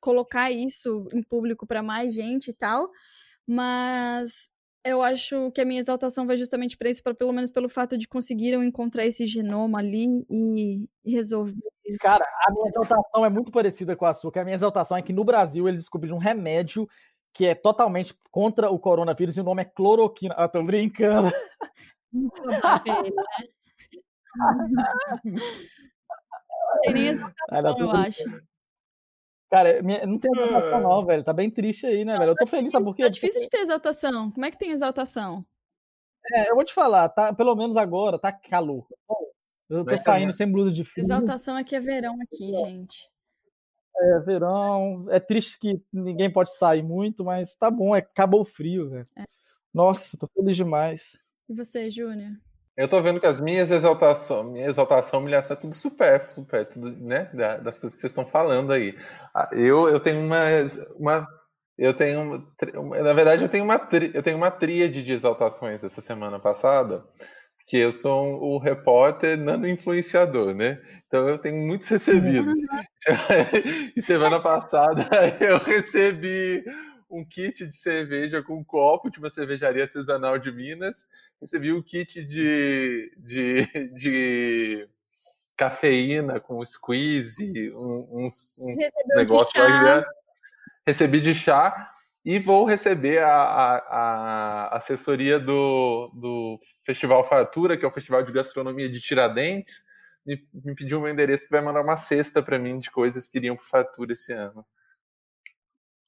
colocar isso em público para mais gente e tal. Mas eu acho que a minha exaltação vai justamente para isso, pra, pelo menos pelo fato de conseguiram encontrar esse genoma ali e, e resolver. Cara, a minha exaltação é muito parecida com a sua, que a minha exaltação é que no Brasil eles descobriram um remédio que é totalmente contra o coronavírus e o nome é cloroquina. Ah, tô brincando. Né? Nem exaltação, Ah, eu acho. Cara, minha- não tem exaltação não, velho. Tá bem triste aí, né, velho? Eu tô feliz, sabe por quê? Tá difícil de ter exaltação. Como é que tem exaltação? É, eu vou te falar, tá, pelo menos agora tá calor. Eu tô Vai saindo sem blusa de frio. Exaltação é que é verão aqui, gente. É verão. É triste que ninguém pode sair muito, mas tá bom, é, acabou o frio, velho. Nossa, tô feliz demais. E você, Júnior? Eu tô vendo que as minhas exaltações, minha exaltação, humilhação é tudo supérfluo, é tudo, né, da- das coisas que vocês estão falando aí. Ah, Eu, eu tenho uma, uma eu tenho, na verdade, eu tenho uma, eu tenho uma tríade de exaltações essa semana passada, que eu sou o repórter nano influenciador, né? Então eu tenho muitos recebidos. E semana passada eu recebi um kit de cerveja com um copo de uma cervejaria artesanal de Minas. Recebi um kit de, de, de cafeína com squeeze, um- uns, uns de negócios queria- Recebi de chá e vou receber a, a- a assessoria do, do Festival Fartura, que é o Festival de Gastronomia de Tiradentes. Me, me pediu meu endereço que vai mandar uma cesta para mim de coisas que iriam para Fartura esse ano.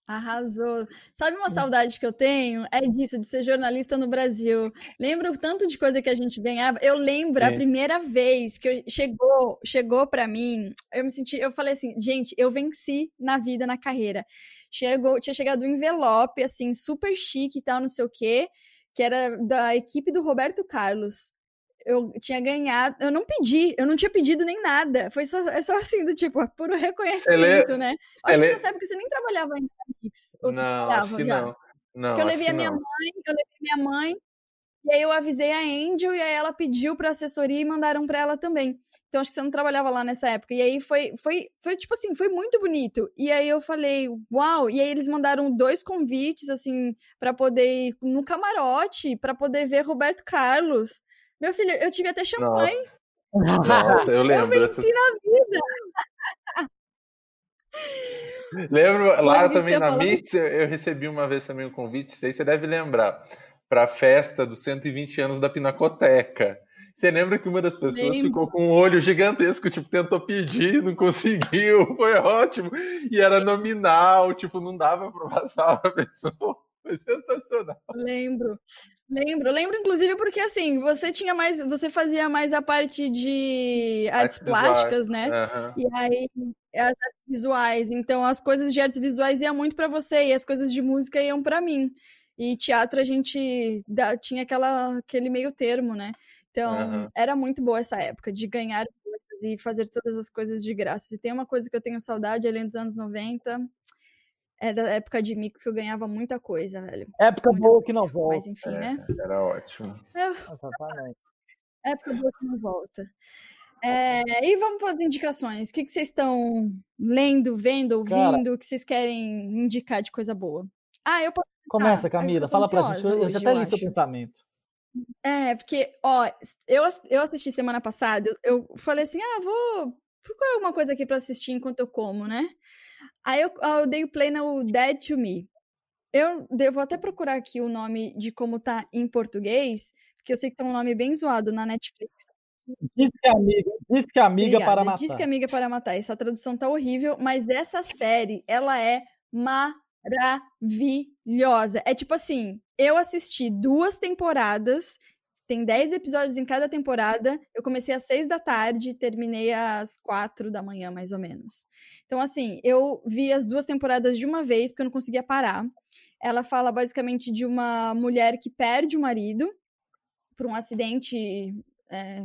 Arrasou. Sabe uma saudade que eu tenho? É disso, de ser jornalista no Brasil. Lembro tanto de coisa que a gente ganhava. Eu lembro a Sim. primeira vez que eu- chegou, chegou para mim, eu me senti, eu falei assim, gente, eu venci na vida, na carreira. Chegou, tinha chegado um envelope assim, super chique e tal, não sei o quê, que era da equipe do Roberto Carlos. Eu tinha ganhado, eu não pedi, eu não tinha pedido nem nada. Foi só, é só assim, do tipo, puro reconhecimento, né? Acho Ele- que nessa época você nem trabalhava ainda na Mix. Não, acho que já? não. Não, Porque eu acho levei a minha não. mãe, eu levei minha mãe, e aí eu avisei a Angel, e aí ela pediu pra assessoria e mandaram pra ela também. Então acho que você não trabalhava lá nessa época. E aí foi, foi, foi tipo assim, foi muito bonito. E aí eu falei, uau! E aí eles mandaram dois convites, assim, pra poder ir no camarote, pra poder ver Roberto Carlos. Meu filho, eu tive até champanhe. Nossa, eu Eu lembro. venci dessas- na vida. Lembro, lá Mas que também na? Mix, eu, eu recebi uma vez também um convite, aí você deve lembrar, para a festa dos 120 anos da Pinacoteca. Você lembra que uma das pessoas Lembro. ficou com um olho gigantesco, tipo, tentou pedir, não conseguiu, foi ótimo. E era nominal, tipo, não dava para passar a pessoa. Foi sensacional. Lembro. Lembro, lembro inclusive porque assim, você tinha mais, você fazia mais a parte de artes Artes plásticas, né? Aham. E aí as artes visuais, então as coisas de artes visuais iam muito pra você e as coisas de música iam pra mim. E teatro a gente dá- tinha aquela aquele meio termo, né? Então, Aham. era muito boa essa época de ganhar coisas e fazer todas as coisas de graça. Se tem uma coisa que eu tenho saudade além dos anos 90, é da época de mix que eu ganhava muita coisa, velho. Época Muita boa que não coisa. volta. Mas enfim, né? Era ótimo. Exatamente. Época boa que não volta. É, e vamos para as indicações. O que, que vocês estão lendo, vendo, Cara. ouvindo? O que vocês querem indicar de coisa boa? Ah, eu posso. Começa, Camila. Fala pra gente. Eu já até li seu pensamento. É, porque, ó, eu, eu assisti semana passada, eu, eu falei assim, ah, vou procurar alguma coisa aqui pra assistir enquanto eu como, né? Aí eu, eu dei o play no Dead to Me. Eu devo até procurar aqui o nome de como tá em português, porque eu sei que tá um nome bem zoado na Netflix. Diz que é amiga, diz que é amiga Obrigada. para matar. Diz que é amiga para matar. Essa tradução tá horrível, mas essa série, ela é maravilhosa. É tipo assim, eu assisti duas temporadas, tem 10 episódios em cada temporada. Eu comecei às 6 da tarde e terminei às 4 da manhã, mais ou menos. Então, assim, eu vi as duas temporadas de uma vez, porque eu não conseguia parar. Ela fala basicamente de uma mulher que perde o marido por um acidente é,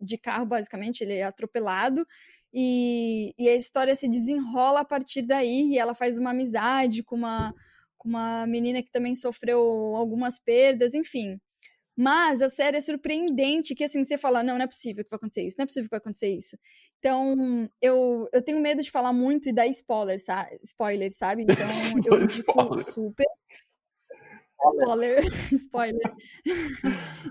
de carro, basicamente, ele é atropelado. E, e a história se desenrola a partir daí, e ela faz uma amizade com uma, com uma menina que também sofreu algumas perdas, enfim. Mas a série é surpreendente, que assim, você fala, não, não é possível que vai acontecer isso, não é possível que vai acontecer isso. Então, eu, eu tenho medo de falar muito e dar spoiler, sabe? Spoiler, sabe? Então, eu indico Spoiler. super. Spoiler, spoiler.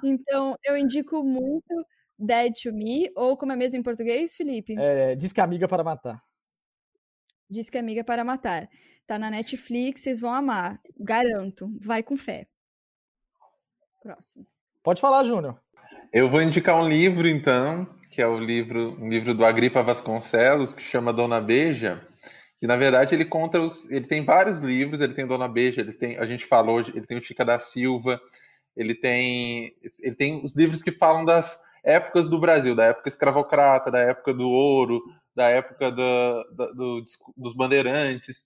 então, eu indico muito Dead to Me, ou como é mesmo em português, Felipe? É, diz que é amiga para matar. Diz que é amiga para matar. Tá na Netflix, vocês vão amar. Garanto. Vai com fé. Próximo. Pode falar, Júnior. Eu vou indicar um livro, então, que é o livro, um livro do Agripa Vasconcelos, que chama Dona Beija, que na verdade ele conta os, ele tem vários livros, ele tem Dona Beija, ele tem, a gente falou, ele tem o Chica da Silva, ele tem, ele tem os livros que falam das épocas do Brasil, da época escravocrata, da época do ouro, da época do- dos bandeirantes,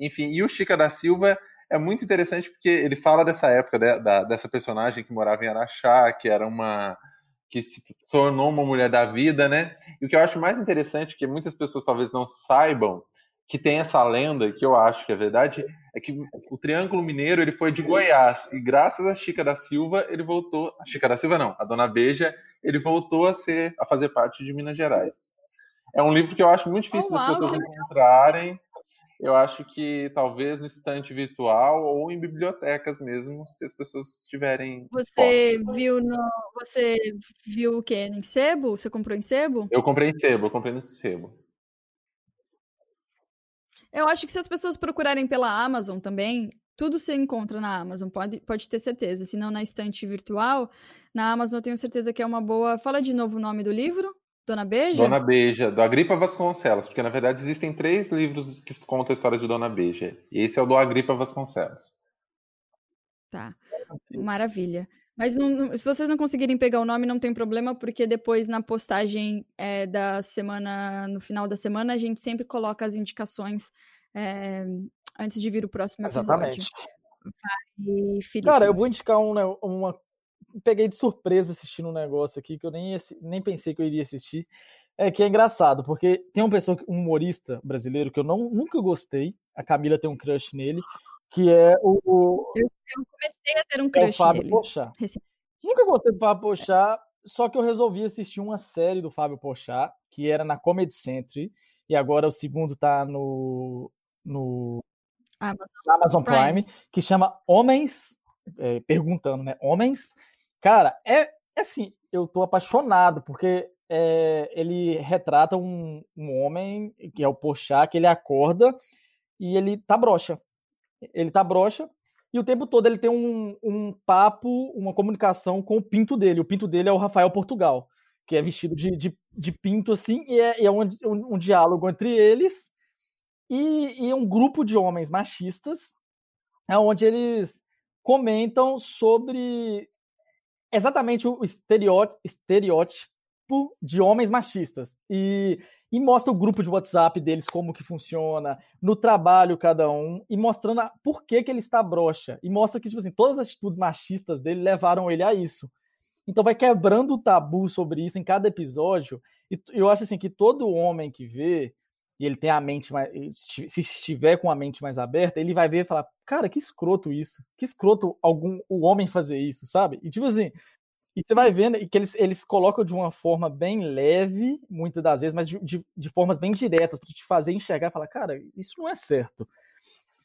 enfim. E o Chica da Silva é muito interessante porque ele fala dessa época, de- da- dessa personagem que morava em Araxá, que era uma que se tornou uma mulher da vida, né? E o que eu acho mais interessante, que muitas pessoas talvez não saibam, que tem essa lenda, que eu acho que é verdade, é que o Triângulo Mineiro ele foi de Goiás e graças a Chica da Silva ele voltou, a Chica da Silva não, a Dona Beija, ele voltou a ser a fazer parte de Minas Gerais. É um livro que eu acho muito difícil Oh, das pessoas encontrarem. Eu acho que talvez no estante virtual ou em bibliotecas mesmo, se as pessoas estiverem Você dispostas. viu no. Você viu o quê? Em sebo? Você comprou em sebo? Eu comprei em sebo, eu comprei no sebo. Eu acho que se as pessoas procurarem pela Amazon também, tudo você encontra na Amazon, pode, pode ter certeza. Se não na estante virtual, na Amazon eu tenho certeza que é uma boa. Fala de novo o nome do livro. Dona Beija? Dona Beija, do Agripa Vasconcelos, porque na verdade existem três livros que contam a história de Dona Beija. Esse é o do Agripa Vasconcelos. Tá, maravilha. Mas não, se vocês não conseguirem pegar o nome, não tem problema, porque depois na postagem é, da semana, no final da semana, a gente sempre coloca as indicações é, antes de vir o próximo episódio. Exatamente. Cara, eu vou indicar um, né, uma. Peguei de surpresa assistindo um negócio aqui que eu nem, nem pensei que eu iria assistir. É que é engraçado, porque tem uma pessoa, um humorista brasileiro que eu não, nunca gostei. A Camila tem um crush nele, que é o. Eu, eu comecei a ter um crush é o Fábio nele. Pochá. Nunca gostei do Fábio Pochá, só que eu resolvi assistir uma série do Fábio Pochá, que era na Comedy Century, e agora o segundo tá no, no Amazon, Amazon Prime. Prime. que chama Homens, é, perguntando, né? Homens. Cara, é, é assim, eu tô apaixonado, porque é, ele retrata um, um homem, que é o que ele acorda e ele tá broxa. Ele tá broxa e o tempo todo ele tem um, um papo, uma comunicação com o pinto dele. O pinto dele é o Rafael Portugal, que é vestido de, de, de pinto assim, e é, e é um, um, um diálogo entre eles e, e um grupo de homens machistas, onde eles comentam sobre exatamente o estereótipo, de homens machistas. E, e mostra o grupo de WhatsApp deles, como que funciona, no trabalho cada um, e mostrando a, por que, que ele está broxa. E mostra que, tipo assim, todas as atitudes machistas dele levaram ele a isso. Então vai quebrando o tabu sobre isso em cada episódio. E eu acho assim que todo homem que vê, e ele tem a mente mais. Se estiver com a mente mais aberta, ele vai ver e falar: Cara, que escroto isso. Que escroto algum o homem fazer isso, sabe? E tipo assim. E você vai vendo que eles, eles colocam de uma forma bem leve, muitas das vezes, mas de, de, de formas bem diretas, para te fazer enxergar e falar, cara, isso não é certo.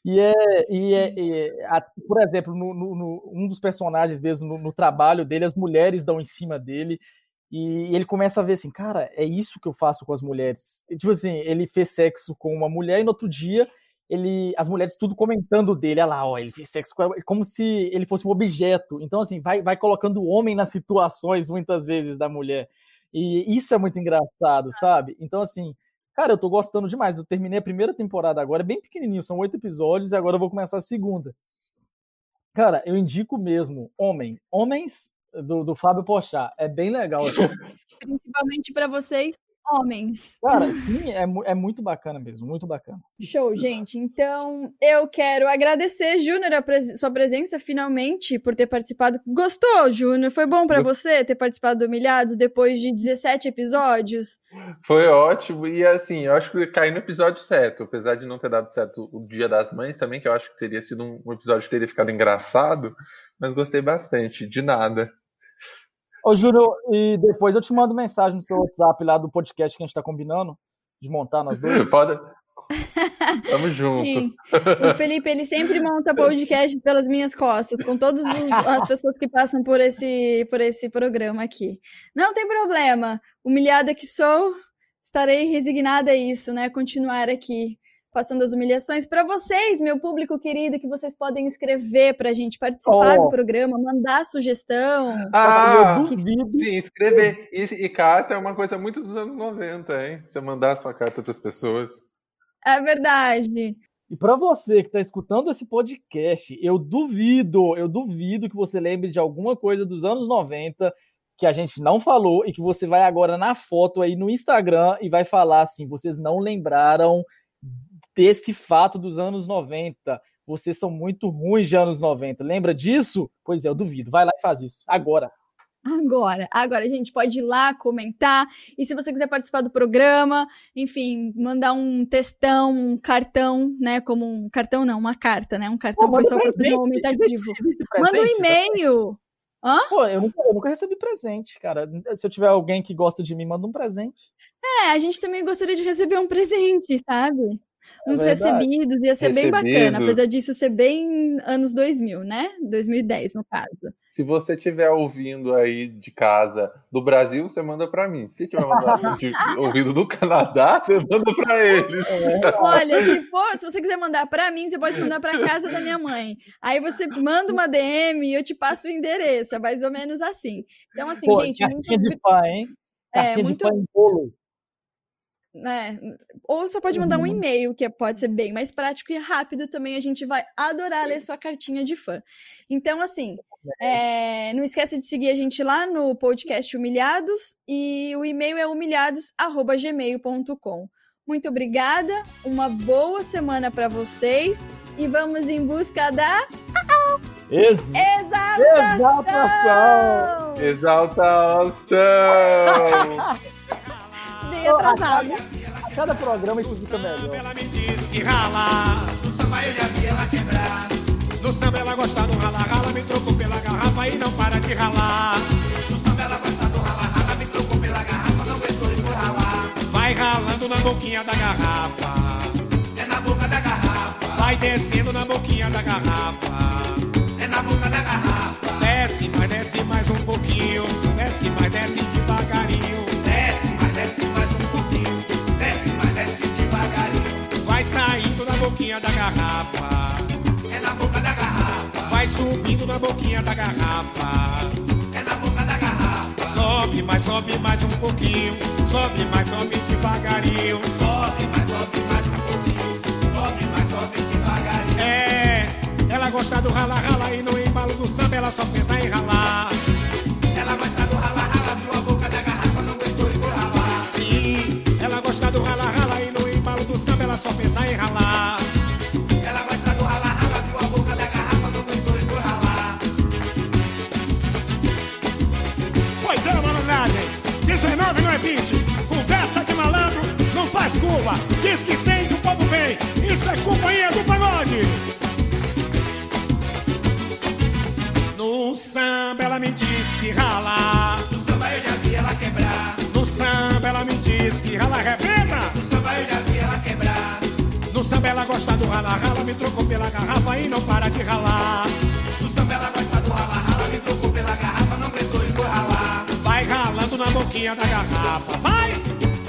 E é, e é, e é a, por exemplo, no, no, no, um dos personagens mesmo, no, no, trabalho dele, as mulheres dão em cima dele, e ele começa a ver assim, cara, é isso que eu faço com as mulheres. E, tipo assim, ele fez sexo com uma mulher e no outro dia ele, as mulheres tudo comentando dele, olha lá, ó, ele fez sexo com ela, como se ele fosse um objeto. Então, assim, vai, vai colocando o homem nas situações, muitas vezes, da mulher. E isso é muito engraçado, sabe? Então, assim, cara, eu tô gostando demais. Eu terminei a primeira temporada agora, é bem pequenininho, são oito episódios, e agora eu vou começar a segunda. Cara, eu indico mesmo, homem, homens do, do Fábio Pochá. É bem legal. Assim. Principalmente para vocês, homens. Cara, sim, é, é muito bacana mesmo, muito bacana. Show, gente. Então, eu quero agradecer, Júnior, a pres sua presença finalmente por ter participado. Gostou, Júnior? Foi bom para você ter participado do Humilhados depois de 17 episódios? Foi ótimo. E assim, eu acho que caí no episódio certo, apesar de não ter dado certo o Dia das Mães também, que eu acho que teria sido um episódio que teria ficado engraçado, mas gostei bastante. De nada. Ô, Júlio, e depois eu te mando mensagem no seu WhatsApp lá do podcast que a gente tá combinando de montar nós dois. Pode. Tamo junto. Sim. O Felipe, ele sempre monta podcast pelas minhas costas, com todas as pessoas que passam por esse, por esse programa aqui. Não tem problema. Humilhada que sou, estarei resignada a isso, né? Continuar aqui passando as humilhações. Para vocês, meu público querido, que vocês podem escrever para a gente participar oh. do programa, mandar sugestão. Ah, que... sim, escrever. E, e, carta é uma coisa muito dos anos 90, hein? Você mandar sua carta para as pessoas. É verdade. E para você que está escutando esse podcast, eu duvido, eu duvido que você lembre de alguma coisa dos anos 90 que a gente não falou e que você vai agora na foto aí no Instagram e vai falar assim: vocês não lembraram desse fato dos anos 90. Vocês são muito ruins de anos 90. Lembra disso? Pois é, eu duvido. Vai lá e faz isso. Agora. Agora, agora a gente pode ir lá comentar. E se você quiser participar do programa, enfim, mandar um textão, um cartão, né? Como um cartão, não, uma carta, né? Um cartão Pô, foi só para fazer um aumentativo. Manda um e-mail. Hã? Pô, eu nunca, eu nunca recebi presente, cara. Se eu tiver alguém que gosta de mim, manda um presente. É, a gente também gostaria de receber um presente, sabe? Uns é recebidos, ia ser bem bacana, apesar disso ser bem anos 2000, né? 2010, no caso. Se você estiver ouvindo aí de casa do Brasil, você manda para mim. Se tiver ouvindo do Canadá, você manda para eles. É. Olha, se for, se você quiser mandar para mim, você pode mandar para casa da minha mãe. Aí você manda uma DM e eu te passo o endereço, é mais ou menos assim. Então assim, Pô, gente, muito de pai, hein? Cartinha muito... de pão em bolo. É, ou você pode mandar um uhum. e-mail, que pode ser bem mais prático e rápido também. A gente vai adorar ler sua cartinha de fã. Então, assim, é, não esquece de seguir a gente lá no podcast Humilhados e o e-mail é humilhados@gmail.com. Muito obrigada, uma boa semana para vocês e vamos em busca da Ex... Exaltação! Exaltação! Bem atrasado. A cada programa isso fica melhor. Ela me diz que rala, no samba eu já vi ela quebrar. No samba ela gosta do rala, rala, me trocou pela garrafa e não para de ralar. No samba ela gosta do rala, rala, me trocou pela garrafa, não aguentou de ralar. Vai ralando na boquinha da garrafa. É na boca da garrafa. Vai descendo na boquinha da garrafa na boca da garrafa. Desce, mas desce mais um pouquinho. Desce, mas desce devagarinho. Boquinha da garrafa. É na boca da garrafa. Vai subindo na boquinha da garrafa. É na boca da garrafa. Sobe, mas sobe mais um pouquinho. Sobe, mas sobe devagarinho. Sobe, mas sobe mais um pouquinho. Sobe, mas sobe devagarinho. É gosta do rala, rala e no embalo do samba ela só pensa em ralar. Ela gosta do rala, rala, viu a boca da garrafa, não aguentou e foi ralar. Sim, ela gosta do rala, rala samba ela só pensa em ralar. Ela gosta do rala, rala, viu a boca da garrafa, não aguentou e foi ralar. Pois é, malandragem, 19 não é 20. Conversa de malandro, não faz curva. Diz que tem, que o povo vem. Isso é companhia do pagode. No samba ela me disse que rala. No samba eu já vi ela quebrar. No samba ela me disse que rala arrebenta. Samba ela gosta do rala, rala, me trocou pela garrafa e não para de ralar. No samba ela gosta do rala, rala, me trocou pela garrafa, não aguentou e foi ralar. Vai ralando na boquinha da garrafa, vai!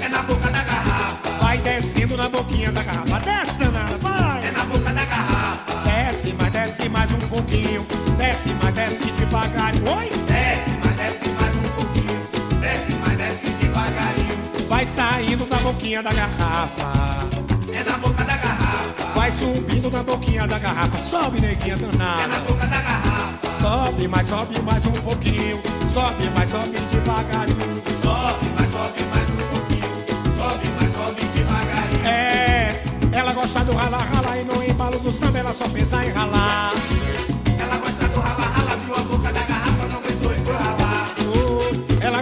É na boca da garrafa. Vai descendo na boquinha da garrafa, desce danada, vai! É na boca da garrafa. Desce, mas desce mais um pouquinho. Desce, mas desce devagarinho. Oi? Desce, mas desce mais um pouquinho. Desce, mas desce devagarinho. Vai saindo da boquinha da garrafa. É na boca da garrafa. Vai subindo na boquinha da garrafa. Sobe, neguinha danada. É na boca da garrafa. Sobe, mas sobe mais um pouquinho. Sobe, mas sobe devagarinho. Sobe, mas sobe mais um pouquinho. Sobe, mas sobe devagarinho. É, ela gosta do rala, rala e no embalo do samba ela só pensa em ralar.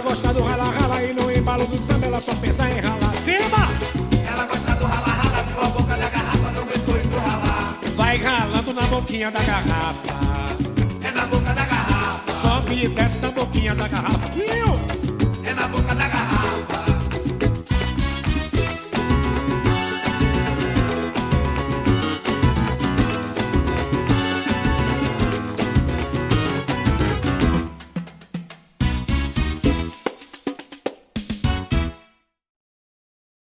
gosta do rala rala e no embalo do samba ela só pensa em ralar. Cima! Boquinha da garrafa. É na boca da garrafa. Sobe e desce na boquinha da garrafa. Viu?